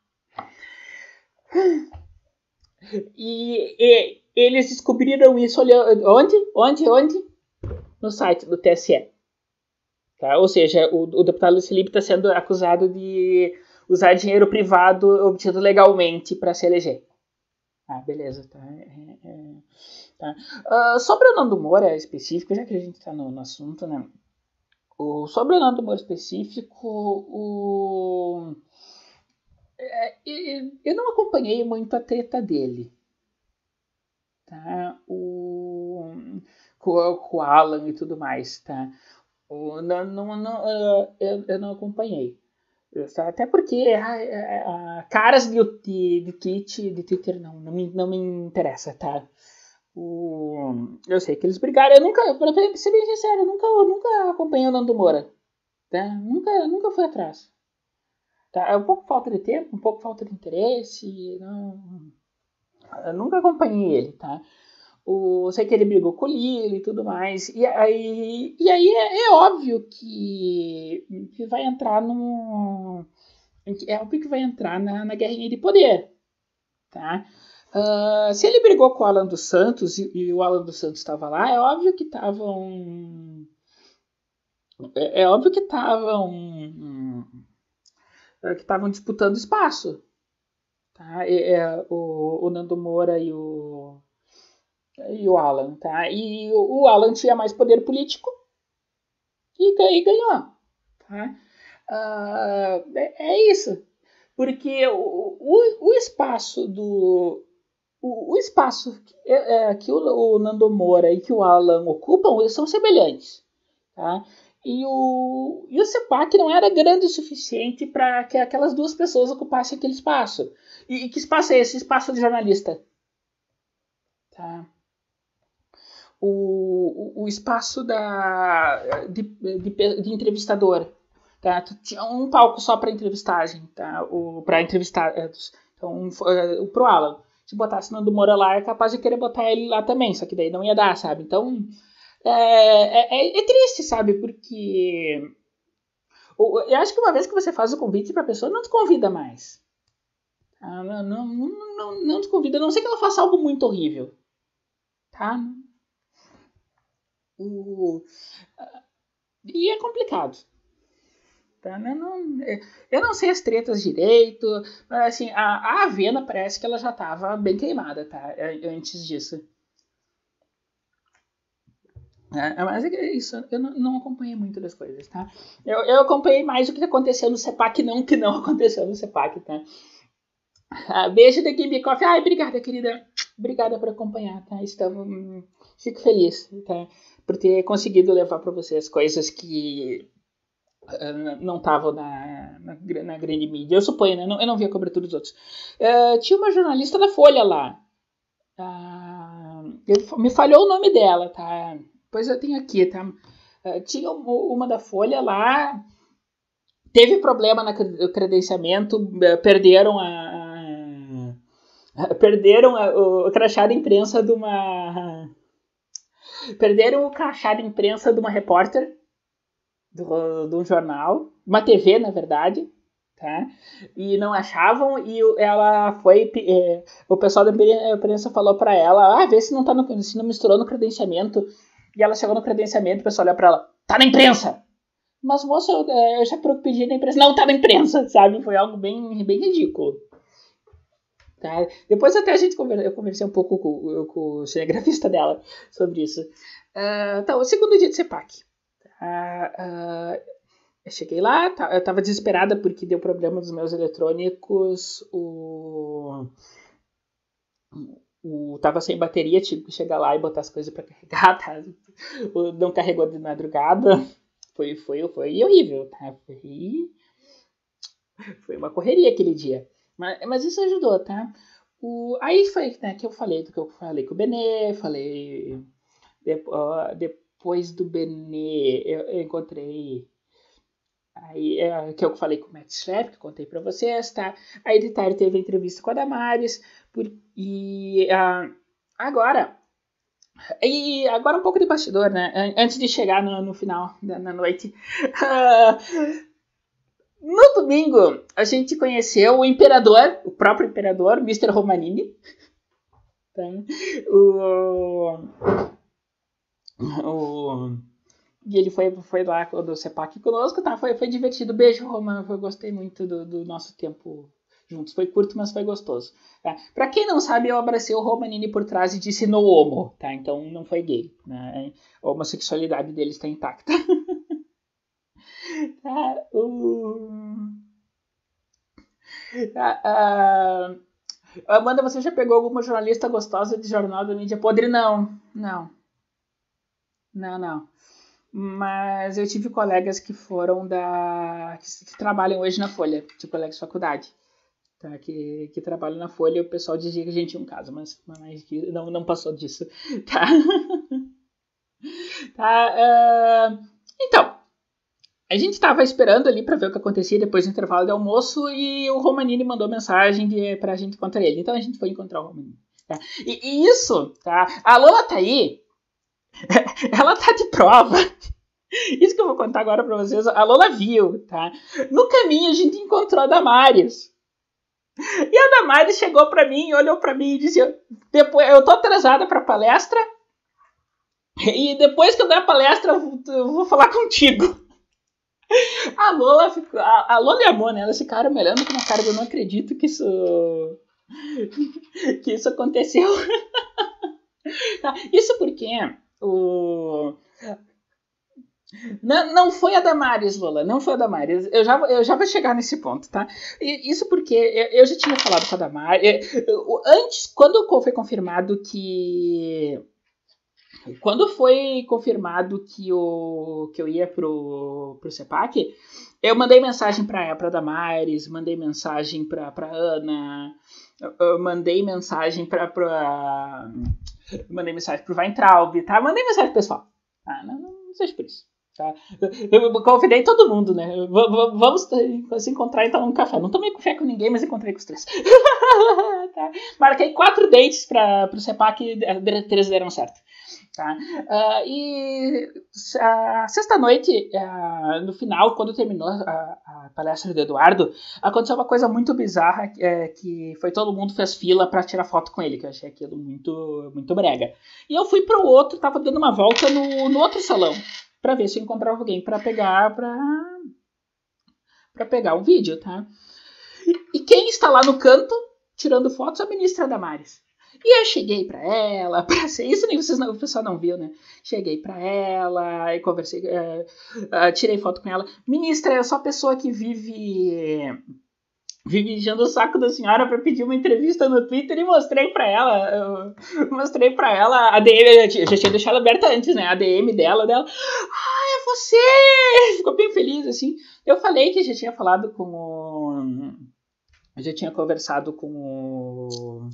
S1: E, e eles descobriram isso olhando. Onde? Onde? Onde? No site do TSE. Tá? Ou seja, o, o deputado Luiz Felipe está sendo acusado de usar dinheiro privado obtido legalmente para se eleger. Ah, beleza. Tá. É, é, tá. Uh, sobre o Nando Moura específico, já que a gente está no, no, assunto, né? O, sobre o Nando Moura específico, o, é, eu não acompanhei muito a treta dele tá? O, com, com o Alan e tudo mais, tá? O, não, não, não, eu, eu não acompanhei. Até porque a, a, caras de, de, de, tweet, de Twitter não, não, me, não me interessa, tá? O, eu sei que eles brigaram. Eu nunca, pra ser bem sincero, eu nunca, eu nunca acompanhei o Nando Moura. Tá? Nunca, nunca fui atrás. Tá? É um pouco falta de tempo, um pouco falta de interesse. Não, eu nunca acompanhei ele, tá? O, sei que ele brigou com o Lilo e tudo mais. E aí, e aí é, é óbvio que, que vai entrar no. É óbvio que vai entrar na, na guerrinha de poder. Tá? Uh, se ele brigou com o Alan dos Santos e, e o Alan dos Santos estava lá, é óbvio que estavam. É, é, óbvio que estavam. que estavam disputando espaço. Tá? É, o, o Nando Moura e o, e o Alan. Tá? E o, o Alan tinha mais poder político e, e ganhou. Tá? Uh, é, é, isso. Porque o, o, o espaço do. O, o espaço que, é, é que o, o Nando Moura e que o Alan ocupam são semelhantes. Tá? E o, e o CEPAC não era grande o suficiente para que aquelas duas pessoas ocupassem aquele espaço. E, e, que espaço é esse? Espaço de jornalista. Tá. O, o, o espaço da, de, de, de entrevistador. Tá? Tinha um palco só para entrevistagem, tá? para entrevistados. Então, um, uh, pro Alan. Se botasse Nando Moura lá, é capaz de querer botar ele lá também, só que daí não ia dar, sabe? Então, é, é, é, é triste, sabe? Porque eu acho que uma vez que você faz o convite para a pessoa, não te convida mais. Tá? Não, não, não, não te convida, a não sei que ela faça algo muito horrível. Tá? E é complicado. Tá? Eu, não, eu não sei as tretas direito, mas assim, a, a Avena parece que ela já estava bem queimada, tá? Antes disso. É, é, mas é isso, eu não, acompanhei muito das coisas, tá? Eu, eu acompanhei mais o que aconteceu no CEPAC, não o que não <laughs> aconteceu no CEPAC, tá? Ah, beijo da Game Coffee. Ai, obrigada, querida. Obrigada por acompanhar, tá? Estamos, hum, fico feliz, tá? Por ter conseguido levar para vocês coisas que uh, não estavam na, na, na, grande mídia. Eu suponho, né? Não, eu não vi a cobertura dos outros. Uh, tinha uma jornalista da Folha lá. Uh, me falhou o nome dela, tá? Pois eu tenho aqui, tá? Uh, tinha uma da Folha lá, teve problema no credenciamento, eh, perderam a, a perderam a, o, crachá imprensa de uma perderam o crachá imprensa de uma repórter do, de um jornal, uma TV na verdade, tá? E não achavam e ela foi, é, o pessoal da imprensa falou para ela, ah, vê se não tá no, se não misturou no credenciamento e ela chegou no credenciamento, o pessoal olhou pra ela, tá na imprensa! Mas, moça, eu, é, eu já pedi na imprensa. Não, tá na imprensa, <laughs> sabe? Foi algo bem, bem ridículo. Tá? Depois até a gente conversa, eu conversei um pouco com, com o cinegrafista dela sobre isso. Uh, então, o segundo dia de CEPAC. Tá? Uh, eu cheguei lá, tá, eu tava desesperada porque deu problema dos meus eletrônicos. O o, tava sem bateria, tive que chegar lá e botar as coisas para carregar, <laughs> tá? O, não carregou de madrugada. Foi, foi, foi horrível, tá? Foi, foi uma correria aquele dia. Mas, mas isso ajudou, tá? O, aí foi né, que eu falei do que eu falei com o Benê, falei. De, uh, depois do Benê, eu, eu encontrei Aí, é, que eu falei com o Matt Schlepp, que contei para vocês, tá? Aí de tarde teve entrevista com a Damares, por, e uh, agora, e agora um pouco de bastidor, né? Antes de chegar no, no final da na noite. Uh, no domingo, a gente conheceu o imperador, o próprio imperador, Mr. Romanini. Tá? O, o e ele foi, foi lá do CEPAC conosco, tá? Foi, foi divertido. Beijo, Romano. Eu gostei muito do, do nosso tempo juntos. Foi curto, mas foi gostoso. Tá? Pra quem não sabe, eu abracei o Romanini por trás e disse no homo, tá? Então não foi gay. Né? A homossexualidade dele está intacta. <laughs> tá? Uh... Uh, Amanda, você já pegou alguma jornalista gostosa de jornal da mídia podre? Não, não. Não, não. Mas eu tive colegas que foram da. que, trabalham hoje na Folha, tipo colegas de faculdade. Tá, que, que trabalham na Folha, o pessoal dizia que a gente tinha um caso, mas, mas não, não passou disso. <laughs> Tá? tá uh, então, a gente estava esperando ali para ver o que acontecia depois do intervalo de almoço e o Romanini mandou mensagem de, pra gente encontrar ele. Então a gente foi encontrar o Romanini. Tá? E, e, isso, tá? A Lola tá aí ela tá de prova. Isso que eu vou contar agora pra vocês, a Lola viu, tá? No caminho a gente encontrou a Damares. E a Damares chegou pra mim, olhou pra mim e disse: depois, Eu tô atrasada pra palestra. E depois que eu der a palestra, eu vou falar contigo. <laughs> A Lola ficou. A, a Lola e a Mona, elas ficaram me olhando com uma cara, eu não acredito que isso. <laughs> que isso aconteceu. <laughs> tá? Isso porque o... Não, não foi a Damares, Lola, não foi a Damares. Eu já, eu já vou chegar nesse ponto, tá? Isso porque eu, eu já tinha falado com a Damares. Antes, quando foi confirmado que quando foi confirmado que, o, que eu ia pro, pro CEPAC, eu mandei mensagem pra, pra Damares, mandei mensagem pra, pra Ana, eu mandei mensagem pra, pra. Mandei mensagem pro Weintraub, tá? Mandei mensagem pro pessoal. Ah, não, não seja por isso. Tá? Eu convidei todo mundo, né? vamos se encontrar então no café. Não tomei café com ninguém, mas encontrei com os três. <laughs> tá? Marquei quatro dates para o CEPAC e três deram certo. Tá? Uh, e a sexta-noite, uh, no final, quando terminou a, a, palestra do Eduardo, aconteceu uma coisa muito bizarra, é, que foi todo mundo fez fila para tirar foto com ele, que eu achei aquilo muito, muito brega. E eu fui pro outro, tava dando uma volta no, no outro salão para ver se eu encontrava alguém para pegar para para pegar um vídeo, tá? E, quem está lá no canto tirando fotos é a ministra Damares. E eu cheguei para ela, <laughs> para ser isso nem vocês não, o pessoal não viu, né? Cheguei para ela e conversei, uh, uh, tirei foto com ela. Ministra é só pessoa que vive vive enchendo o saco da senhora para pedir uma entrevista no Twitter e mostrei para ela, mostrei para ela a DM, eu já tinha deixado aberta antes, né, a DM dela, dela, ah, é você, ficou bem feliz, assim, eu falei que já tinha falado com o, eu já tinha conversado com o,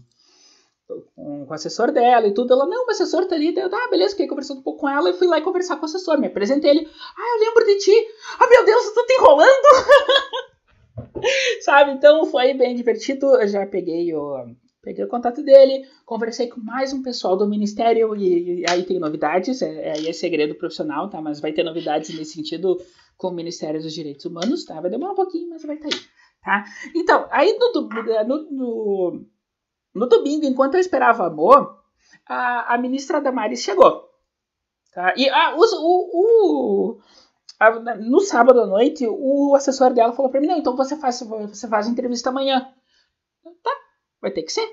S1: com, o assessor dela e tudo, ela, não, o assessor tá ali, eu, ah, beleza, fiquei conversando um pouco com ela e fui lá e conversar com o assessor, me apresentei ele, ah, eu lembro de ti, ah, meu Deus, tu tá enrolando, <laughs> <laughs> Sabe? Então foi bem divertido. Eu já peguei o, peguei o contato dele, conversei com mais um pessoal do ministério e, e aí tem novidades. É, aí é segredo profissional, tá? Mas vai ter novidades nesse sentido com o Ministério dos Direitos Humanos, tá? Vai demorar um pouquinho, mas vai estar tá aí, tá? Então, aí no, no, no, no domingo, enquanto eu esperava amor, a, a ministra Damares chegou. Tá? E ah, o, o, no sábado à noite, o assessor dela falou para mim: Não, então você faz, você faz entrevista amanhã. Tá, vai ter que ser.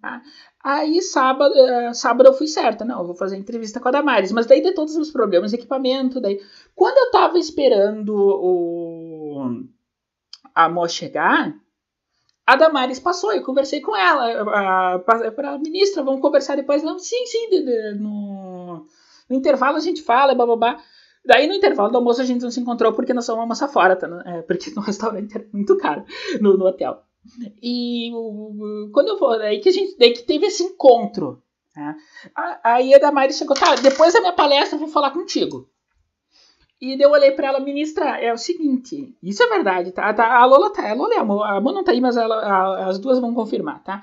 S1: Tá? Aí sábado, uh, sábado eu fui certa, não, eu vou fazer entrevista com a Damares, mas daí de todos os problemas equipamento, daí quando eu tava esperando o a Mo chegar, a Damares passou, eu conversei com ela, para a ministra, vamos conversar depois, não, sim, sim, de, de, no, no intervalo a gente fala, bababá. Daí no intervalo do almoço a gente não se encontrou porque nós fomos almoçar fora, tá? É, porque <laughs> no restaurante era muito caro no, no hotel. E quando eu vou, daí que a gente daí que teve esse encontro. Né? Aí a Damaire chegou, tá, depois da minha palestra eu vou falar contigo. E eu olhei para ela, ministra, é o seguinte, isso é verdade, tá? tá a Lola tá, a Lola é a a Mo não tá aí, mas ela, a, as duas vão confirmar, tá?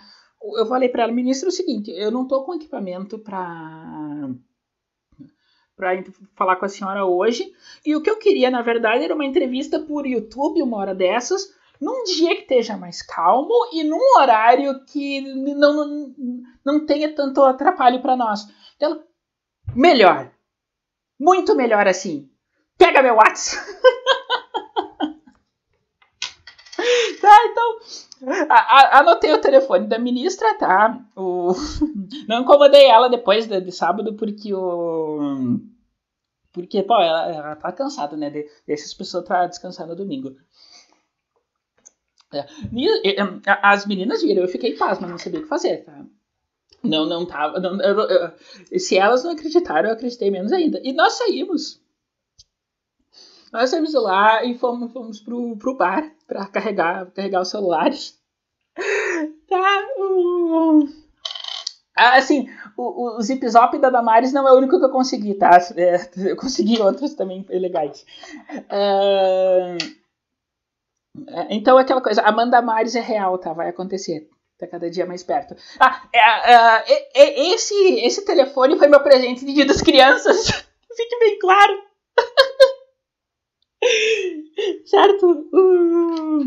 S1: Eu falei para ela, ministra, é o seguinte, eu não tô com equipamento para para falar com a senhora hoje. E o que eu queria, na verdade, era uma entrevista por YouTube, uma hora dessas, num dia que esteja mais calmo e num horário que não, não, não tenha tanto atrapalho para nós. Então, melhor. Muito melhor assim. Pega meu WhatsApp. <laughs> tá, então. A, a, anotei o telefone da ministra, tá? O, <laughs> não incomodei ela depois de, de sábado, porque o porque, pô, ela, ela tá cansada, né? De, essas pessoas tá descansando no domingo. É. As meninas viram, eu fiquei pasma, não sabia o que fazer, tá? Não, não tava. Não, eu, eu, se elas não acreditaram, eu acreditei menos ainda. E nós saímos. Nós saímos lá e fomos, fomos pro, pro bar pra carregar, carregar os celulares. <laughs> Tá? Uh, ah, assim, o, o Zip Zop da Damares não é o único que eu consegui, tá? É, <laughs> eu consegui outros também legais. Uh, então, aquela coisa, a Amanda Mares é real, tá? Vai acontecer. Tá cada dia mais perto. Ah, é, é, é, esse, esse telefone foi meu presente de dia das crianças. <laughs> Fique bem claro. <laughs> certo? Uh.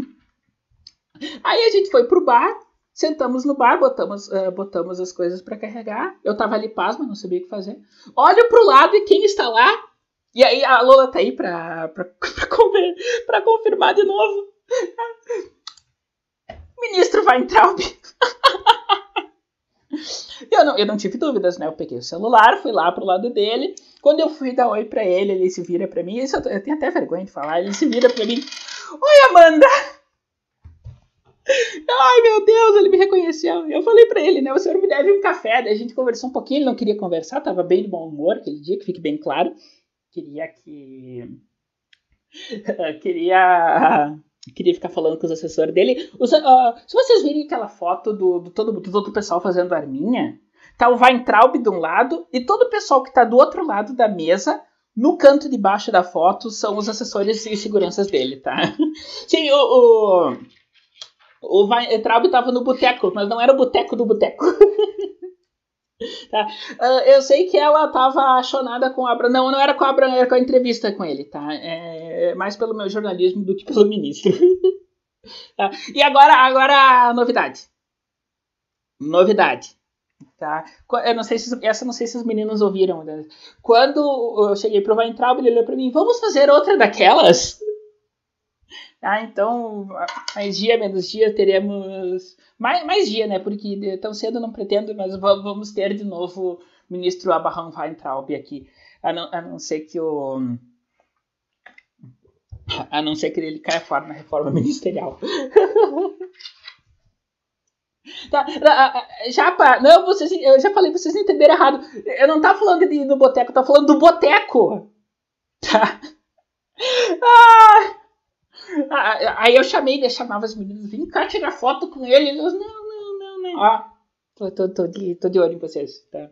S1: Aí a gente foi pro bar. Sentamos no bar, botamos, uh, botamos as coisas para carregar. Eu tava ali pasma, não sabia o que fazer. Olho pro lado e quem está lá? E aí a Lola tá aí pra, pra, <laughs> pra, pra confirmar de novo. Ministro Weintraub. <laughs> eu, não, eu não tive dúvidas, né? Eu peguei o celular, fui lá pro lado dele. Quando eu fui dar oi pra ele, ele se vira pra mim. Isso eu, eu tenho até vergonha de falar. Ele se vira pra mim. Oi, Amanda! Ai, meu Deus, ele me reconheceu. Eu falei para ele, né? O senhor me deve um café. Daí a gente conversou um pouquinho, ele não queria conversar, tava bem de bom humor aquele dia, que fique bem claro. Queria que. <laughs> queria. Queria ficar falando com os assessores dele. Os, uh, se vocês virem aquela foto do, do todo, do todo o pessoal fazendo arminha, tá o Weintraub de um lado e todo o pessoal que tá do outro lado da mesa no canto de baixo da foto são os assessores e seguranças dele, tá? <laughs> Sim, o, o, o Weintraub estava no boteco, mas não era o boteco do boteco. <laughs> tá? Uh, eu sei que ela estava achonada com a Abra. Não, não era com a Abra, era com a entrevista com ele, tá? É, é mais pelo meu jornalismo do que pelo ministro. <laughs> tá? E agora, agora a novidade. Novidade. Tá? Eu não sei se essa não sei se os meninos ouviram. Né? Quando eu cheguei pro Weintraub, ele olhou para mim: "Vamos fazer outra daquelas?" Ah, então, mais dia, menos dia, teremos. Mais, mais dia, né? Porque tão cedo não pretendo, mas vamos ter de novo o ministro Abraham Weintraub aqui. A não, a não ser que o. A não ser que ele caia fora na reforma <laughs> ministerial. <laughs> Tá, já, não, vocês, eu já falei, vocês entenderam errado. Eu não tava falando de ir no boteco, eu tava falando do boteco. Tá? <laughs> Ah, aí eu chamei, eu chamava as meninas, vim cá tirar foto com ele. Eles, não, não, não, não. Ó, tô, tô, tô, de, tô de olho em vocês, tá?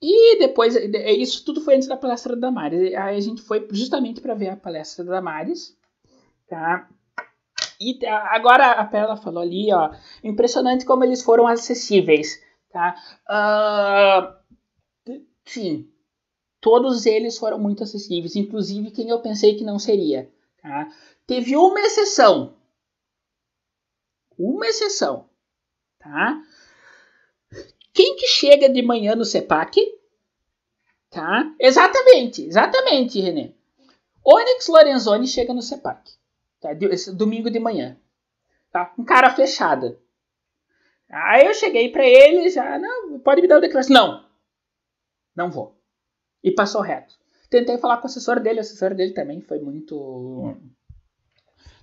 S1: E depois, isso tudo foi antes da palestra da Damares. Aí a gente foi justamente para ver a palestra da Damares, tá? E agora a Perla falou ali, ó, impressionante como eles foram acessíveis, tá? Uh, sim, todos eles foram muito acessíveis, inclusive quem eu pensei que não seria, tá? Teve uma exceção, uma exceção, tá? Quem que chega de manhã no CEPAC, tá? Exatamente, exatamente, René. Onyx Lorenzoni chega no CEPAC. Tá? Domingo de manhã. Tá? Um cara fechada. Aí eu cheguei para ele já, não, pode me dar o declaração. Não, não vou. E passou reto. Tentei falar com o assessor dele, o assessor dele também foi muito.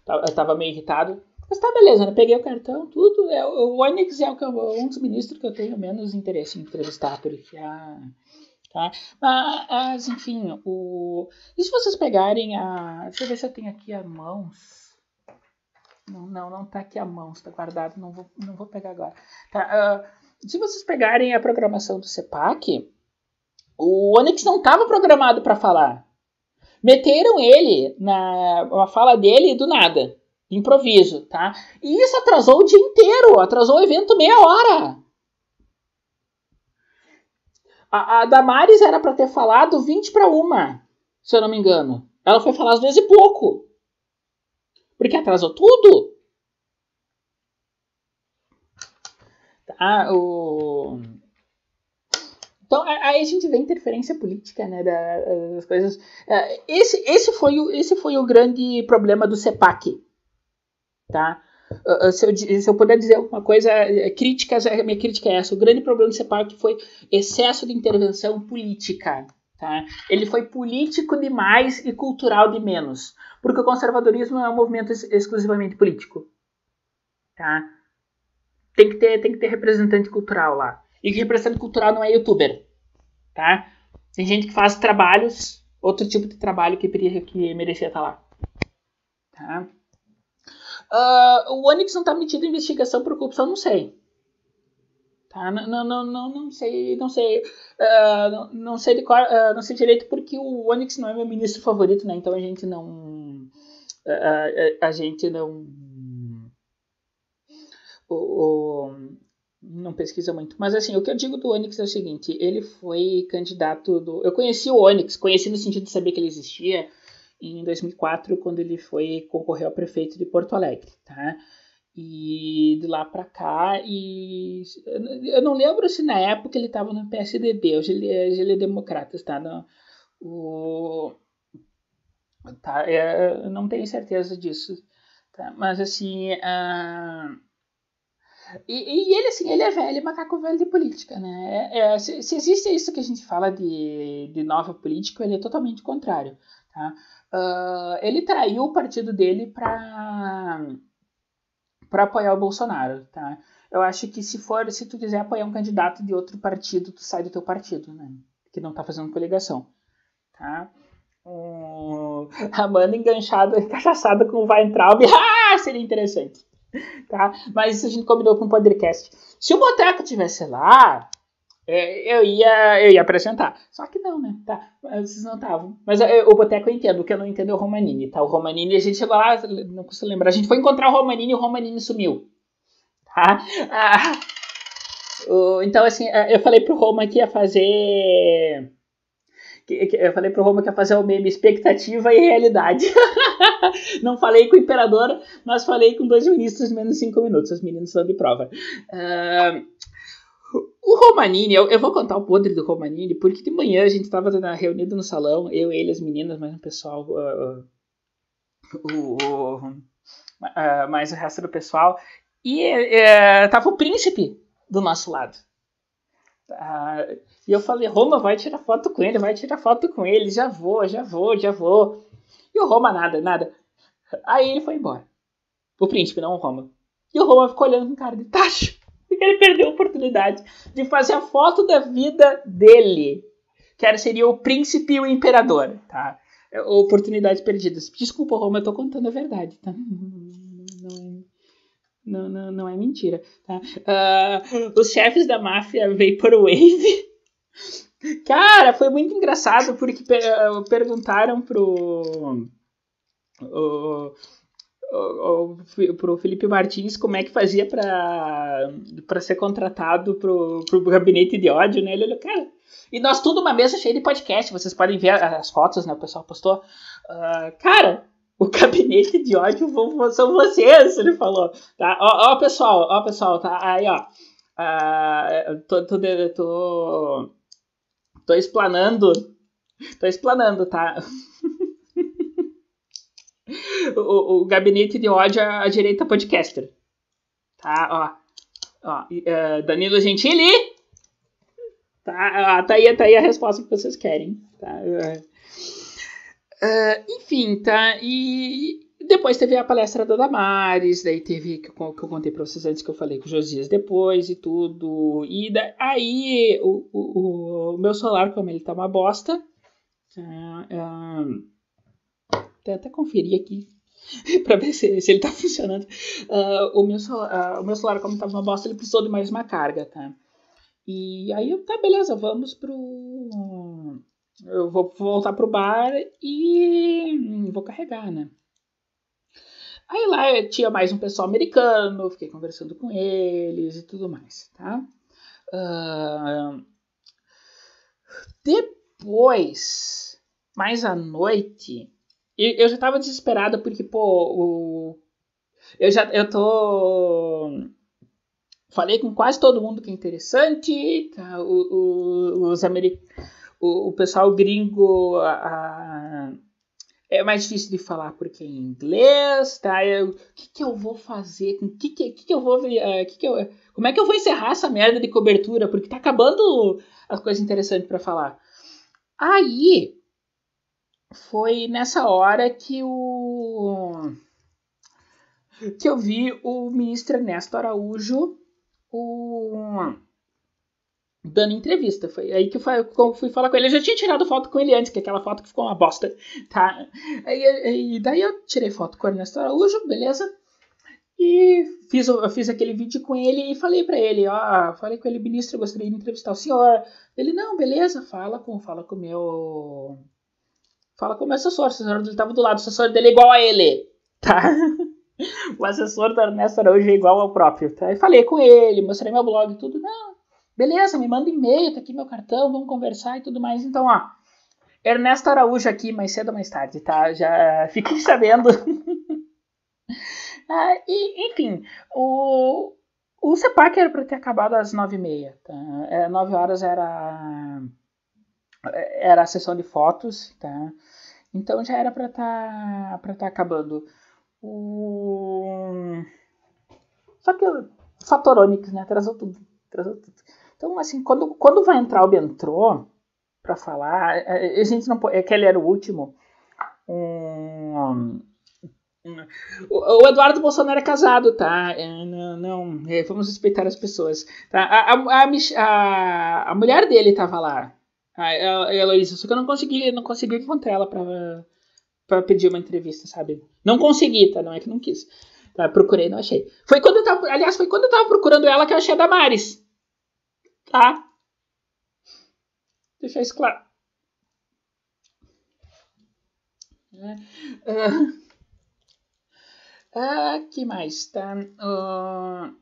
S1: Eu tava meio irritado. Mas tá beleza, né? Peguei o cartão, tudo. É, o Onyx é um dos ministros que eu tenho menos interesse em entrevistar, porque a. Tá? Mas, enfim, o... e se vocês pegarem a. Deixa eu ver se eu tenho aqui a mãos. Não, não, não tá aqui a mão, está guardado, não vou, não vou pegar agora. Tá, uh, se vocês pegarem a programação do CEPAC, o Onyx não estava programado para falar. Meteram ele na uma fala dele do nada, improviso, tá? E isso atrasou o dia inteiro, atrasou o evento meia hora. A, a Damares era para ter falado 20 para uma, se eu não me engano. Ela foi falar às vezes e pouco. Porque atrasou tudo. Tá, o... Então aí a gente vê a interferência política né, das coisas. É, esse, esse, foi o, esse foi o grande problema do CEPAC. Tá? Ah, ah, se eu, se eu puder dizer alguma coisa, é, críticas, a minha crítica é essa. O grande problema do CEPAC foi excesso de intervenção política. Tá? Ele foi político demais e cultural de menos. Porque o conservadorismo é um movimento exclusivamente político. Tá? Tem, que ter, tem que ter representante cultural lá. E representante cultural não é youtuber. Tá? Tem gente que faz trabalhos, outro tipo de trabalho que, que merecia estar lá. Tá? Uh, o Onyx não está metido em investigação por corrupção, não sei. Tá? Não, não, não, não, não sei, não sei, uh, não, não, sei de qual, uh, não sei direito porque o Onyx não é meu ministro favorito, né? Então a gente não, a gente não, o, o, não pesquisa muito. Mas assim, o que eu digo do Onyx é o seguinte: ele foi candidato do, eu conheci o Onyx, conheci no sentido de saber que ele existia em 2004, quando ele foi concorrer ao prefeito de Porto Alegre, tá? E de lá para cá, e eu não lembro se na época ele estava no PSDB, hoje ele, é, hoje ele é democrata, tá? No, o, tá é, não tenho certeza disso, tá? Mas assim, uh, e, e, ele, assim, ele é velho, macaco velho de política, né? É, é, se, se, existe isso que a gente fala de, de nova política, ele é totalmente contrário, tá? Uh, ele traiu o partido dele para para apoiar o Bolsonaro, tá? Eu acho que se for, se tu quiser apoiar um candidato de outro partido, tu sai do teu partido, né? Que não tá fazendo coligação, tá? Um, Amanda enganchada, <laughs> encaixaçada com o Weintraub, <laughs> ah, seria interessante, <laughs> tá? Mas isso a gente combinou com o podcast. Se o Boteco tivesse lá, é, eu ia, eu ia apresentar. Só que não, né? Tá, vocês não estavam. Mas eu, o Boteco eu entendo, o que eu não entendo é o Romanini, tá? O Romanini, a gente chegou lá, não consigo lembrar, a gente foi encontrar o Romanini e o Romanini sumiu. Tá? Ah, o, então, assim, é, eu falei pro Roma que ia fazer. Eu falei pro Roma que ia fazer o meme expectativa e realidade. <laughs> não falei com o imperador, mas falei com dois ministros em menos cinco minutos. Os meninos estão de prova. Uh, o Romanini, eu, eu, vou contar o podre do Romanini, porque de manhã a gente estava reunido no salão, eu, ele, as meninas, mais um pessoal, uh, uh, uh, mais o resto do pessoal, e uh, tava o príncipe do nosso lado. Uh, e eu falei, Roma, vai tirar foto com ele, vai tirar foto com ele, já vou, já vou, já vou. E o Roma nada, nada. Aí ele foi embora. O príncipe, não o Roma. E o Roma ficou olhando com cara de tacho porque ele perdeu a oportunidade de fazer a foto da vida dele, que era, seria o príncipe e o imperador, tá? Oportunidades perdidas. Desculpa, Roma, eu tô contando a verdade, tá? Não, não, não é mentira, tá? Uh, os chefes da máfia Vaporwave <laughs> Cara, foi muito engraçado porque perguntaram pro. O, pro Felipe Martins como é que fazia para ser contratado pro, pro gabinete de ódio, né? Ele olhou, cara. E nós tudo uma mesa cheia de podcast, vocês podem ver as fotos, né? O pessoal postou. Uh, cara, o gabinete de ódio são vocês, ele falou. Tá? Ó, ó pessoal, ó, pessoal, tá? Aí, ó. Uh, tô, tô, tô, tô explanando. Tô explanando, tá? <laughs> o, o gabinete de ódio à direita podcaster. Tá, ó. ó uh, Danilo Gentili. Tá, tá, aí, tá aí a resposta que vocês querem. Tá? Uh, enfim, tá? E depois teve a palestra da Damares, daí teve que eu, contei pra vocês antes que eu falei com o Josias depois e tudo. E da, aí o, o, o, meu celular, como ele tá uma bosta. Uh, uh, até, até conferir aqui <laughs> para ver se, se ele tá funcionando. Uh, o, meu, uh, o meu celular, como tava uma bosta, ele precisou de mais uma carga, tá? E aí, tá, beleza, vamos pro. Eu vou voltar pro bar e vou carregar, né? Aí lá tinha mais um pessoal americano, fiquei conversando com eles e tudo mais, tá? Uh, depois, mais à noite, eu já tava desesperada porque, pô, o. Eu já. Eu tô. Falei com quase todo mundo que é interessante. Tá? O, o, os americanos. O, o, pessoal gringo. A, a, é mais difícil de falar porque é em inglês, tá? O que, que eu vou fazer? O que, que, que, que eu vou. Uh, que que eu, como é que eu vou encerrar essa merda de cobertura? Porque tá acabando as coisas interessantes para falar. Aí foi nessa hora que o que eu vi o ministro Ernesto Araújo o, dando entrevista. Foi aí que eu fui, falar com ele. Eu já tinha tirado foto com ele antes, que é aquela foto que ficou uma bosta. Tá? E, e daí eu tirei foto com o Ernesto Araújo, beleza? E fiz, eu fiz aquele vídeo com ele e falei para ele, ó, falei com ele, ministro, eu gostaria de entrevistar o senhor. Ele, não, beleza, fala com, fala com o meu Fala com o meu assessor. O assessor dele tava do lado. O assessor dele é igual a ele. Tá? <laughs> o assessor do Ernesto Araújo é igual ao próprio. Tá? Eu falei com ele, mostrei meu blog e tudo. Não, beleza, me manda e-mail, tá aqui meu cartão, vamos conversar e tudo mais. Então, ó. Ernesto Araújo aqui, mais cedo ou mais tarde, tá? Já fiquei <laughs> sabendo. ah, e, enfim, o, o CEPAC era para ter acabado às nove e meia. Tá? É, nove horas era era a sessão de fotos, tá? Então já era para estar tá, estar tá acabando. O... Só que o Fatoronics, né, atrasou tudo, atrasou tudo. Então, assim, quando, quando vai entrar o entrou para falar, a, gente não pode, é que ele era o último. O, Eduardo Bolsonaro é casado, tá? É, não, não é, vamos respeitar as pessoas. Tá? A, a, a, a mulher dele tava lá, a Heloísa, só que eu não consegui, não consegui encontrar ela pra, pra pedir uma entrevista, sabe? Não consegui, tá? Não é que não quis. Tá? Procurei, não achei. Foi quando eu tava, aliás, foi quando eu tava procurando ela que eu achei a Damares. Tá? Deixar isso claro. É. Uh, ah, que mais? Tá. Uh...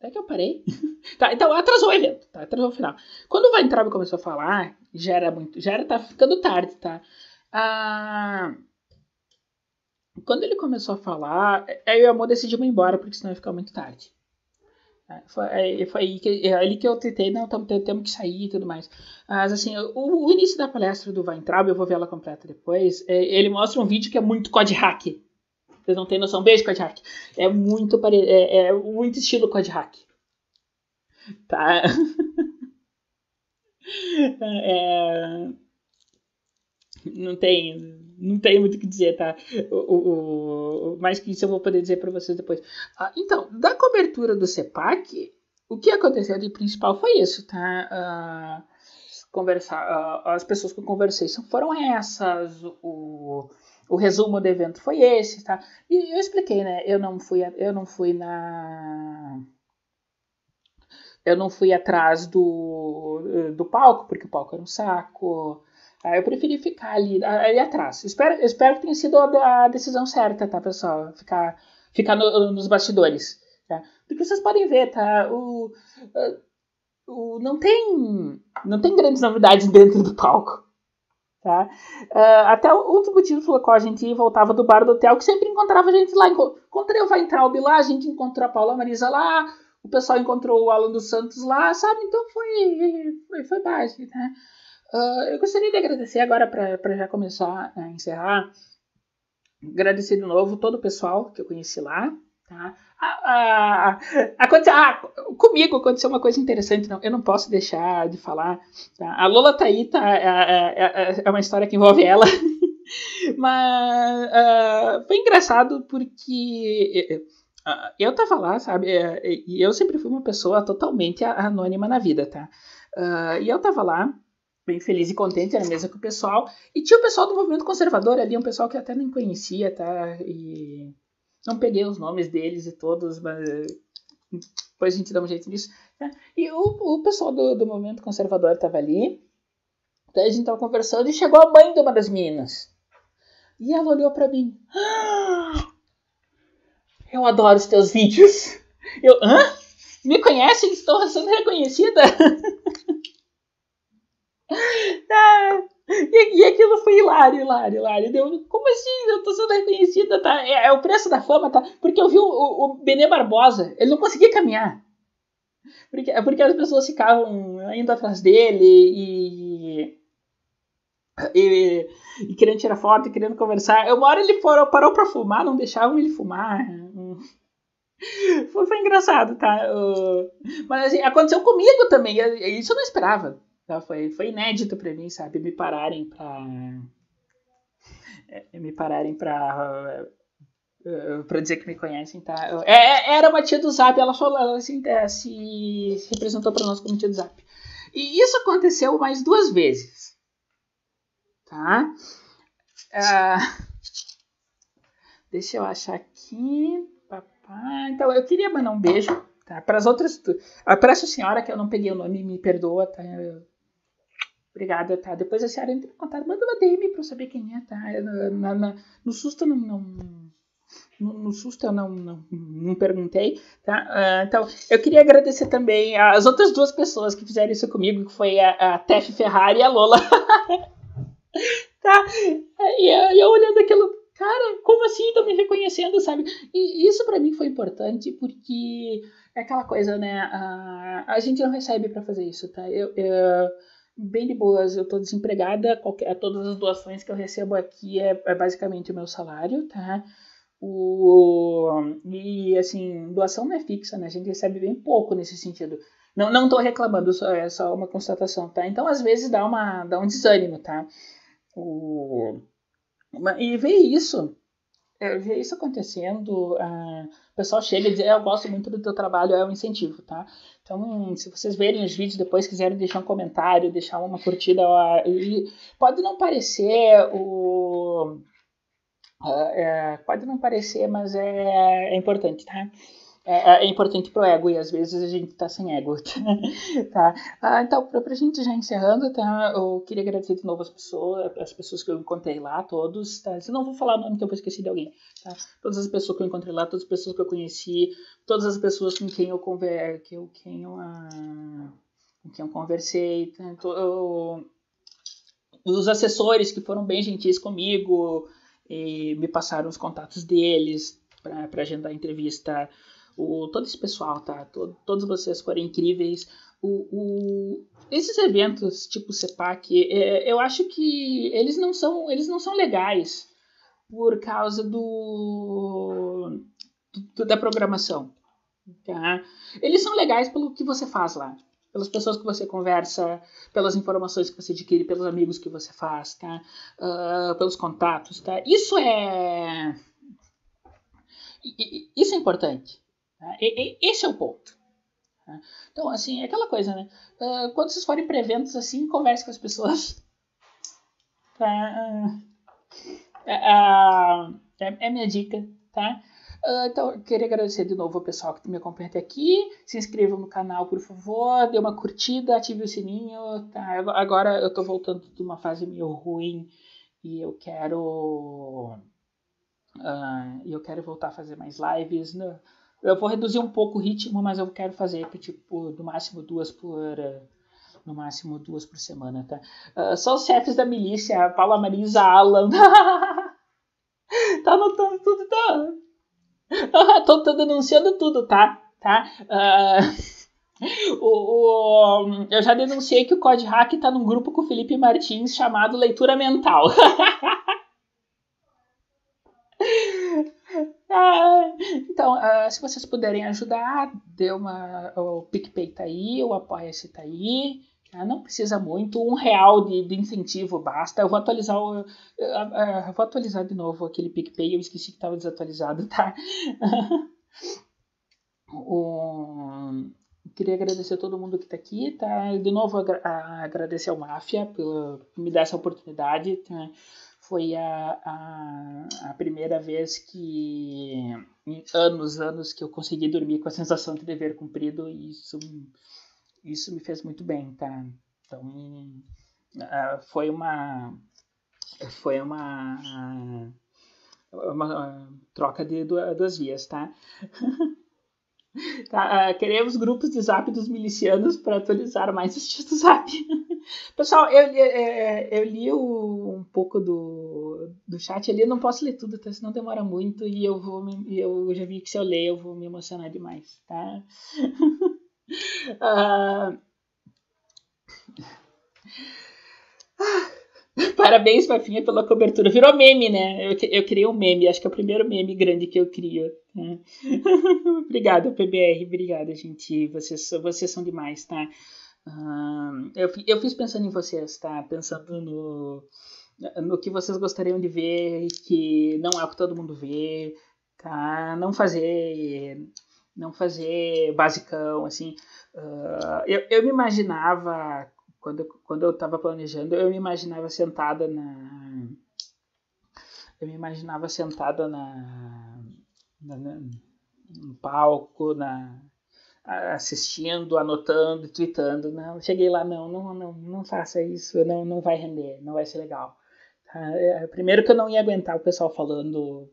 S1: É que eu parei. <laughs> tá, então atrasou o evento, tá? Atrasou o final. Quando o Weintraub começou a falar, já era muito. Já era, tá ficando tarde, tá? Ah, quando ele começou a falar, aí o amor decidiu ir embora, porque senão ia ficar muito tarde. É, foi, foi aí que, é ali que eu tentei, não, tamo, temos que sair e tudo mais. Mas assim, o, o início da palestra do Weintraub, eu vou ver ela completa depois, é, ele mostra um vídeo que é muito code hack. Vocês não têm noção. Beijo, Code Hack. É muito, pare... é, é muito estilo Code Hack. Tá? <laughs> é... Não tem, não tem muito o que dizer, tá? O, o, o, mais que isso eu vou poder dizer para vocês depois. Ah, então, da cobertura do CEPAC, o que aconteceu de principal foi isso, tá? Ah, conversar, ah, as pessoas que eu conversei foram essas, o, o resumo do evento foi esse, tá? E eu expliquei, né? Eu não fui, eu não fui na eu não fui atrás do, do palco, porque o palco era um saco. Aí eu preferi ficar ali, ali atrás. Espero, espero que tenha sido a decisão certa, tá, pessoal? Ficar, ficar no, nos bastidores. Tá? Porque vocês podem ver, tá? O, o, não, tem, não tem grandes novidades dentro do palco. Tá? Uh, até um dos motivos pelo qual a gente voltava do bar do hotel, que sempre encontrava gente lá. Encontrei o Weintraub lá, a gente encontrou a Paula Marisa lá, o pessoal encontrou o Alan dos Santos lá, sabe? Então foi, foi, foi base, né? Uh, eu gostaria de agradecer agora para já começar a encerrar. Agradecer de novo todo o pessoal que eu conheci lá, tá? Ah, aconteceu, ah, comigo aconteceu uma coisa interessante, não, eu não posso deixar de falar. Tá? A Lola tá aí, tá, é, é, é, é uma história que envolve ela. <laughs> Mas uh, foi engraçado porque uh, eu tava lá, sabe? E eu sempre fui uma pessoa totalmente anônima na vida, tá? E eu tava lá, bem feliz e contente na mesa com o pessoal. E tinha o pessoal do movimento conservador ali, um pessoal que até nem conhecia, tá? E não peguei os nomes deles e todos, mas depois a gente dá um jeito nisso. Né? E o, o pessoal do, do movimento conservador estava ali. Daí a gente estava conversando e chegou a mãe de uma das meninas. E ela olhou para mim. Ah, eu adoro os teus vídeos. Eu, hã? Me conhece? Estou sendo reconhecida? <laughs> ah, e, e aquilo foi hilário, hilário, hilário. Deu, como assim? Eu tô sendo reconhecida, tá? É, é o preço da fama, tá? Porque eu vi o, o, o Benê Barbosa, ele não conseguia caminhar. Porque, é porque as pessoas ficavam indo atrás dele e, e, e, querendo tirar foto e querendo conversar. Uma hora ele parou, parou pra fumar, não deixavam ele fumar. Foi, foi engraçado, tá? Mas assim, aconteceu comigo também. Isso eu não esperava. Tá? Foi, foi inédito para mim, sabe? Me pararem para é, me pararem para uh, para dizer que me conhecem, tá? É, é, era uma tia do Zap, ela falou, ela assim, é, se, se representou para nós como tia do Zap. E isso aconteceu mais duas vezes, tá? Uh, deixa eu achar aqui. Então, eu queria mandar um beijo, tá? Para as outras, para essa senhora que eu não peguei o nome, me perdoa, tá? Eu, Obrigada, tá? Depois a senhora entra em contato, manda uma DM pra eu saber quem é, tá? Na, na, no susto eu não, não no, no, susto eu não, não, não perguntei, tá? Uh, então, eu queria agradecer também as outras duas pessoas que fizeram isso comigo, que foi a, a Tef Ferrari e a Lola. <laughs> tá? E eu, eu, olhando aquilo, cara, como assim estão me reconhecendo, sabe? E isso para mim foi importante porque é aquela coisa, né? A, a gente não recebe para fazer isso, tá? Eu, eu bem de boas. Eu tô desempregada, qualquer, todas as doações que eu recebo aqui é, é basicamente o meu salário, tá? O, e assim, doação não é fixa, né? A gente recebe bem pouco nesse sentido. Não, não tô reclamando, só, é só uma constatação, tá? Então, às vezes, dá, uma, dá um desânimo, tá? O, e ver isso, eu vi isso acontecendo. Uh, o pessoal chega e diz: Eu gosto muito do teu trabalho, é um incentivo, tá? Então, se vocês verem os vídeos depois, quiserem deixar um comentário, deixar uma curtida, e pode não parecer o. Uh, é, pode não parecer, mas é, é importante, tá? É, é importante pro ego e às vezes a gente tá sem ego, <laughs> tá? Ah, então, pra, pra gente já encerrando, tá? Eu queria agradecer de novo as pessoas, as pessoas que eu encontrei lá, todos, tá? Se não vou falar o nome, então eu esqueci de alguém, tá? Todas as pessoas que eu encontrei lá, todas as pessoas que eu conheci, todas as pessoas com quem eu conver, que eu, quem eu, ah, com quem eu conversei, tá? Eu, os assessores que foram bem gentis comigo me passaram os contatos deles para agendar a entrevista o, todo esse pessoal, tá? Todo, todos vocês foram incríveis. O, o, esses eventos tipo CEPAC, é, eu acho que eles não são, eles não são legais por causa do, do da programação. Tá? Eles são legais pelo que você faz lá, pelas pessoas que você conversa, pelas informações que você adquire, pelos amigos que você faz, tá? Uh, pelos contatos, tá? Isso é isso é importante. Tá? Esse é o ponto. Tá? Então, assim, é aquela coisa, né? Uh, quando vocês forem para eventos assim, converse com as pessoas. <laughs> Tá? Uh, é, é minha dica, tá? Então, eu queria agradecer de novo ao pessoal que me acompanha até aqui. Se inscrevam no canal, por favor. Dê uma curtida, ative o sininho. Tá? Agora eu tô voltando de uma fase meio ruim e eu quero. Uh, eu quero voltar a fazer mais lives. Né? Eu vou reduzir um pouco o ritmo, mas eu quero fazer tipo no máximo duas por no máximo duas por semana, tá? Uh, só os chefes da milícia, Paula Marisa, Alan. <laughs> tá anotando tudo, tá? <laughs> tô, tô denunciando tudo, tá? Tá? Uh, <laughs> o, o, eu já denunciei que o Code Hack tá num grupo com o Felipe Martins chamado Leitura Mental. Ah, então, uh, se vocês puderem ajudar, dê uma. O PicPay tá aí, o Apoia-se tá aí. Uh, não precisa muito, um real de, de incentivo basta. Eu vou atualizar o, uh, vou atualizar de novo aquele PicPay, eu esqueci que estava desatualizado, tá? <laughs> o, queria agradecer a todo mundo que está aqui, tá? De novo agra agradecer ao Máfia por me dar essa oportunidade. Tá? Foi a, a, a, primeira vez que, em anos, anos, que eu consegui dormir com a sensação de dever cumprido e isso, isso me fez muito bem, tá? Então, foi uma, foi uma, uma troca de duas vias, tá? <laughs> tá uh, queremos grupos de zap dos milicianos para atualizar mais os tios zap. <laughs> Pessoal, eu, eu, eu li o, um pouco do, do chat ali, eu não posso ler tudo, tá? senão demora muito e eu vou me, eu já vi que se eu ler eu vou me emocionar demais, tá? uh... <laughs> Parabéns, Fafinha, pela cobertura. Virou meme, né? Eu, eu criei um meme, acho que é o primeiro meme grande que eu crio. Né? <laughs> obrigada, PBR, obrigada, gente. Vocês, vocês são demais, tá? Uh, eu, eu fiz pensando em vocês, tá? Pensando no, no que vocês gostariam de ver que não é que todo mundo vê, tá? Não fazer não fazer basicão, assim. Uh, eu, eu me imaginava, quando, quando eu estava planejando, eu me imaginava sentada na... Eu me imaginava sentada na no palco, na, assistindo, anotando, tweetando. Não, cheguei lá, não, não, não, não faça isso, não, não vai render, não vai ser legal. Tá? É, primeiro que eu não ia aguentar o pessoal falando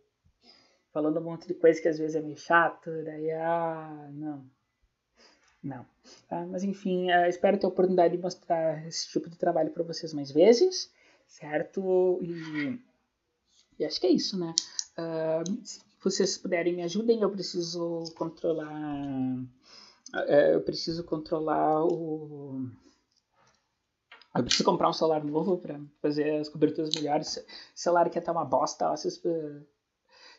S1: falando um monte de coisa que às vezes é meio chato, daí, ah, não. Não. Tá? Mas enfim, uh, espero ter a oportunidade de mostrar esse tipo de trabalho para vocês mais vezes, certo? E, e, acho que é isso, né? Uh, vocês puderem me ajudem, eu preciso controlar é, eu preciso controlar o. Eu preciso comprar um celular novo para fazer as coberturas melhores. O celular que é uma bosta, ó, se, se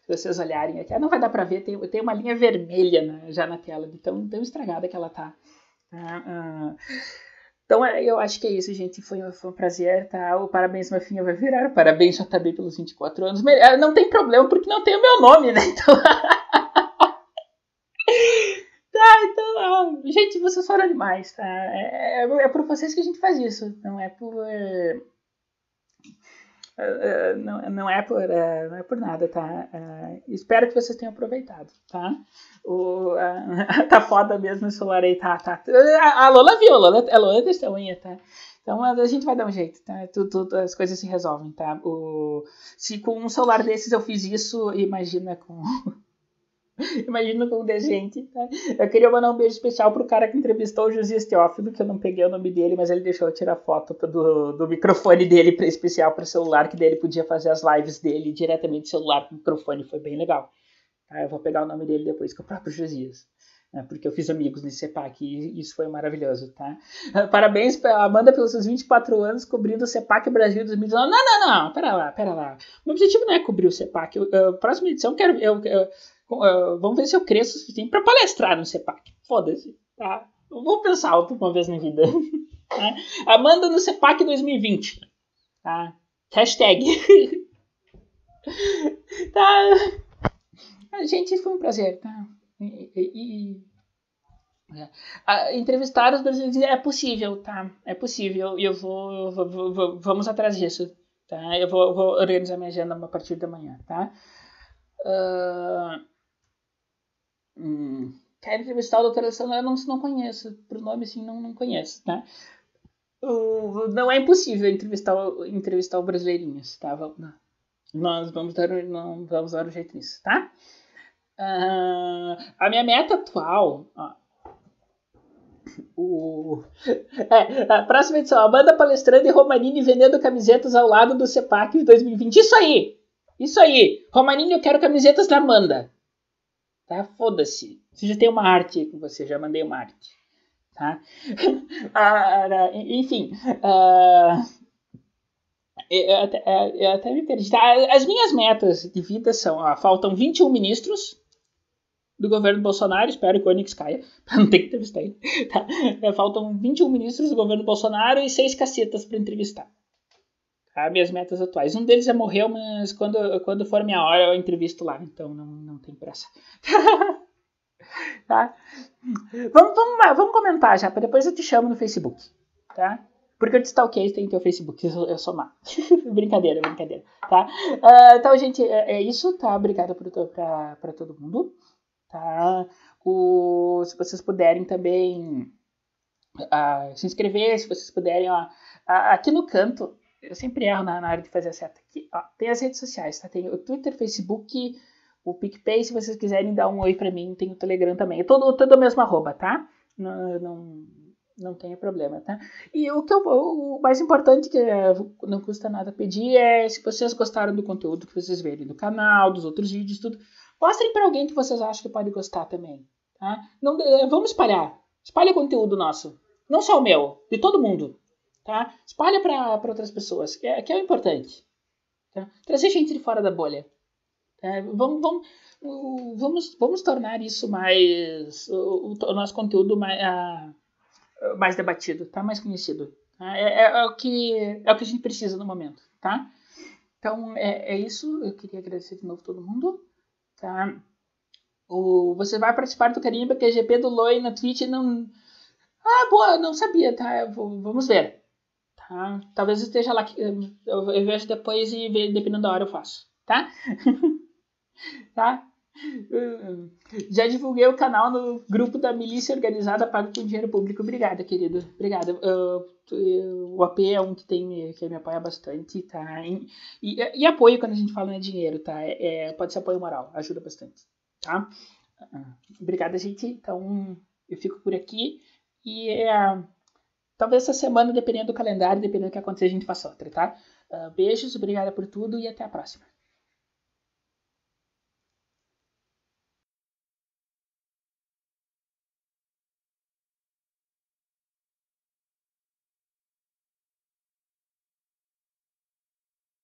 S1: vocês olharem aqui, ah, não vai dar para ver, tem, tem uma linha vermelha né, já na tela, de tão, tão estragada que ela tá. Ah, ah. Então é, eu acho que é isso, gente. Foi, foi um prazer, tá? O parabéns, Mafinha, vai virar. Parabéns, JB, pelos 24 anos. É, não tem problema, porque não tem o meu nome, né? Então. <laughs> tá, então. Gente, vocês foram demais, tá? É, é, é por vocês que a gente faz isso. Não é por. É, é, não, não, é por, não é por nada, tá? espero que vocês tenham aproveitado, tá? O, <laughs> tá foda mesmo o celular aí, tá, tá. A Lola viu, a Lola, a Lola é testemunha, tá? Então a gente vai dar um jeito, tá? Tudo, tudo, as coisas se resolvem, tá? O, se com um celular desses eu fiz isso, imagina com. <laughs> Imagina com o gente, tá? Eu queria mandar um beijo especial pro cara que entrevistou o Josias Teófilo, que eu não peguei o nome dele, mas ele deixou eu tirar foto do, do microfone dele especial para celular, que dele podia fazer as lives dele diretamente celular com microfone, foi bem legal. Tá? Eu vou pegar o nome dele depois, que o próprio Josias. Né? Porque eu fiz amigos nesse CEPAC e isso foi maravilhoso, tá? <laughs> Parabéns pra Amanda pelos seus 24 anos cobrindo o CEPAC Brasil 2019. Não, não, não, pera lá, pera lá. Meu objetivo não é cobrir o CEPAC. Eu, eu, próxima edição quero... Eu, eu, vamos ver se eu cresço o suficiente para palestrar no CEPAC. Foda-se, tá? Eu vou pensar uma vez na vida. tá? <laughs> Amanda no CEPAC 2020. Tá? Hashtag. <laughs> tá? Gente, foi um prazer, tá? E, e, é. entrevistar os brasileiros é possível, tá? É possível e eu vou, vou, vou, vamos atrás disso, tá? Eu vou, vou organizar minha agenda a partir da manhã, tá? Uh, Hum, quero entrevistar o doutor Alessandro, eu não, não conheço, por nome assim, não, não conheço, tá? O, não é impossível entrevistar, entrevistar o Brasileirinhos, tá? Não. Nós vamos dar, não, vamos dar um jeito nisso, tá? Uh, a minha meta atual, ó, o, <laughs> é, a próxima edição, a banda palestrando e Romanini vendendo camisetas ao lado do CEPAC de 2020. Isso aí! Isso aí! Romanini, eu quero camisetas da Amanda. Tá? Foda-se. Você já tem uma arte com você, já mandei uma arte. Tá? <laughs> ah, enfim. Uh, eu, até, eu até me perdi. Tá? As minhas metas de vida são: ó, faltam 21 ministros do governo Bolsonaro, espero que o Onix caia, <laughs> pra não ter que entrevistar ele. Tá? Faltam 21 ministros do governo Bolsonaro e 6 cacetas para entrevistar minhas metas atuais. Um deles já morreu, mas quando, quando for minha hora eu entrevisto lá, então não, não tem pressa. <laughs> tá? Vamos, vamos, vamos comentar já, para depois eu te chamo no Facebook, tá? Porque eu te stalkeei tem teu Facebook, eu, sou má. <laughs> brincadeira, brincadeira, tá? Uh, então, gente, é, é, isso, tá? Obrigado para todo mundo, tá? O, se vocês puderem também uh, se inscrever, se vocês puderem, ó, aqui no canto eu sempre erro na, na hora de fazer a seta. Aqui, ó, tem as redes sociais, tá? Tem o Twitter, Facebook, o PicPay, se vocês quiserem dar um oi pra mim, tem o Telegram também. É todo, todo o mesmo arroba, tá? Não, não, não tenha problema, tá? E o que eu, o mais importante que é, não custa nada pedir é se vocês gostaram do conteúdo que vocês verem do canal, dos outros vídeos, tudo, mostrem para alguém que vocês acham que pode gostar também, tá? Não, vamos espalhar. Espalha conteúdo nosso. Não só o meu, de todo mundo tá? Espalha para outras pessoas, que é, que é o importante. Tá? Trazer gente de fora da bolha. Tá? Vamos, vamos, vamos, vamos tornar isso mais. O, o nosso conteúdo mais, uh, mais debatido, tá? mais conhecido. Tá? É, é, é, o que, é o que a gente precisa no momento. Tá? Então é, é isso. Eu queria agradecer de novo todo mundo. Tá? O, você vai participar do Carimba QGP do Loi na Twitch não. Ah, boa, não sabia, tá? Vou, vamos ver. Tá? Talvez esteja lá, eu, eu vejo depois e dependendo da hora eu faço, tá? <laughs> tá? Já divulguei o canal no grupo da milícia organizada pago com dinheiro público. Obrigada, querido. Obrigada. O AP é um que tem que me apoia bastante, tá? E, e, e apoio quando a gente fala em dinheiro, tá? É, pode ser apoio moral, ajuda bastante, tá? Uh, obrigada, gente. Então, eu fico por aqui e uh, Talvez essa semana, dependendo do calendário, dependendo do que acontecer, a gente faça outra, tá? Uh, beijos, obrigada por tudo e até a próxima.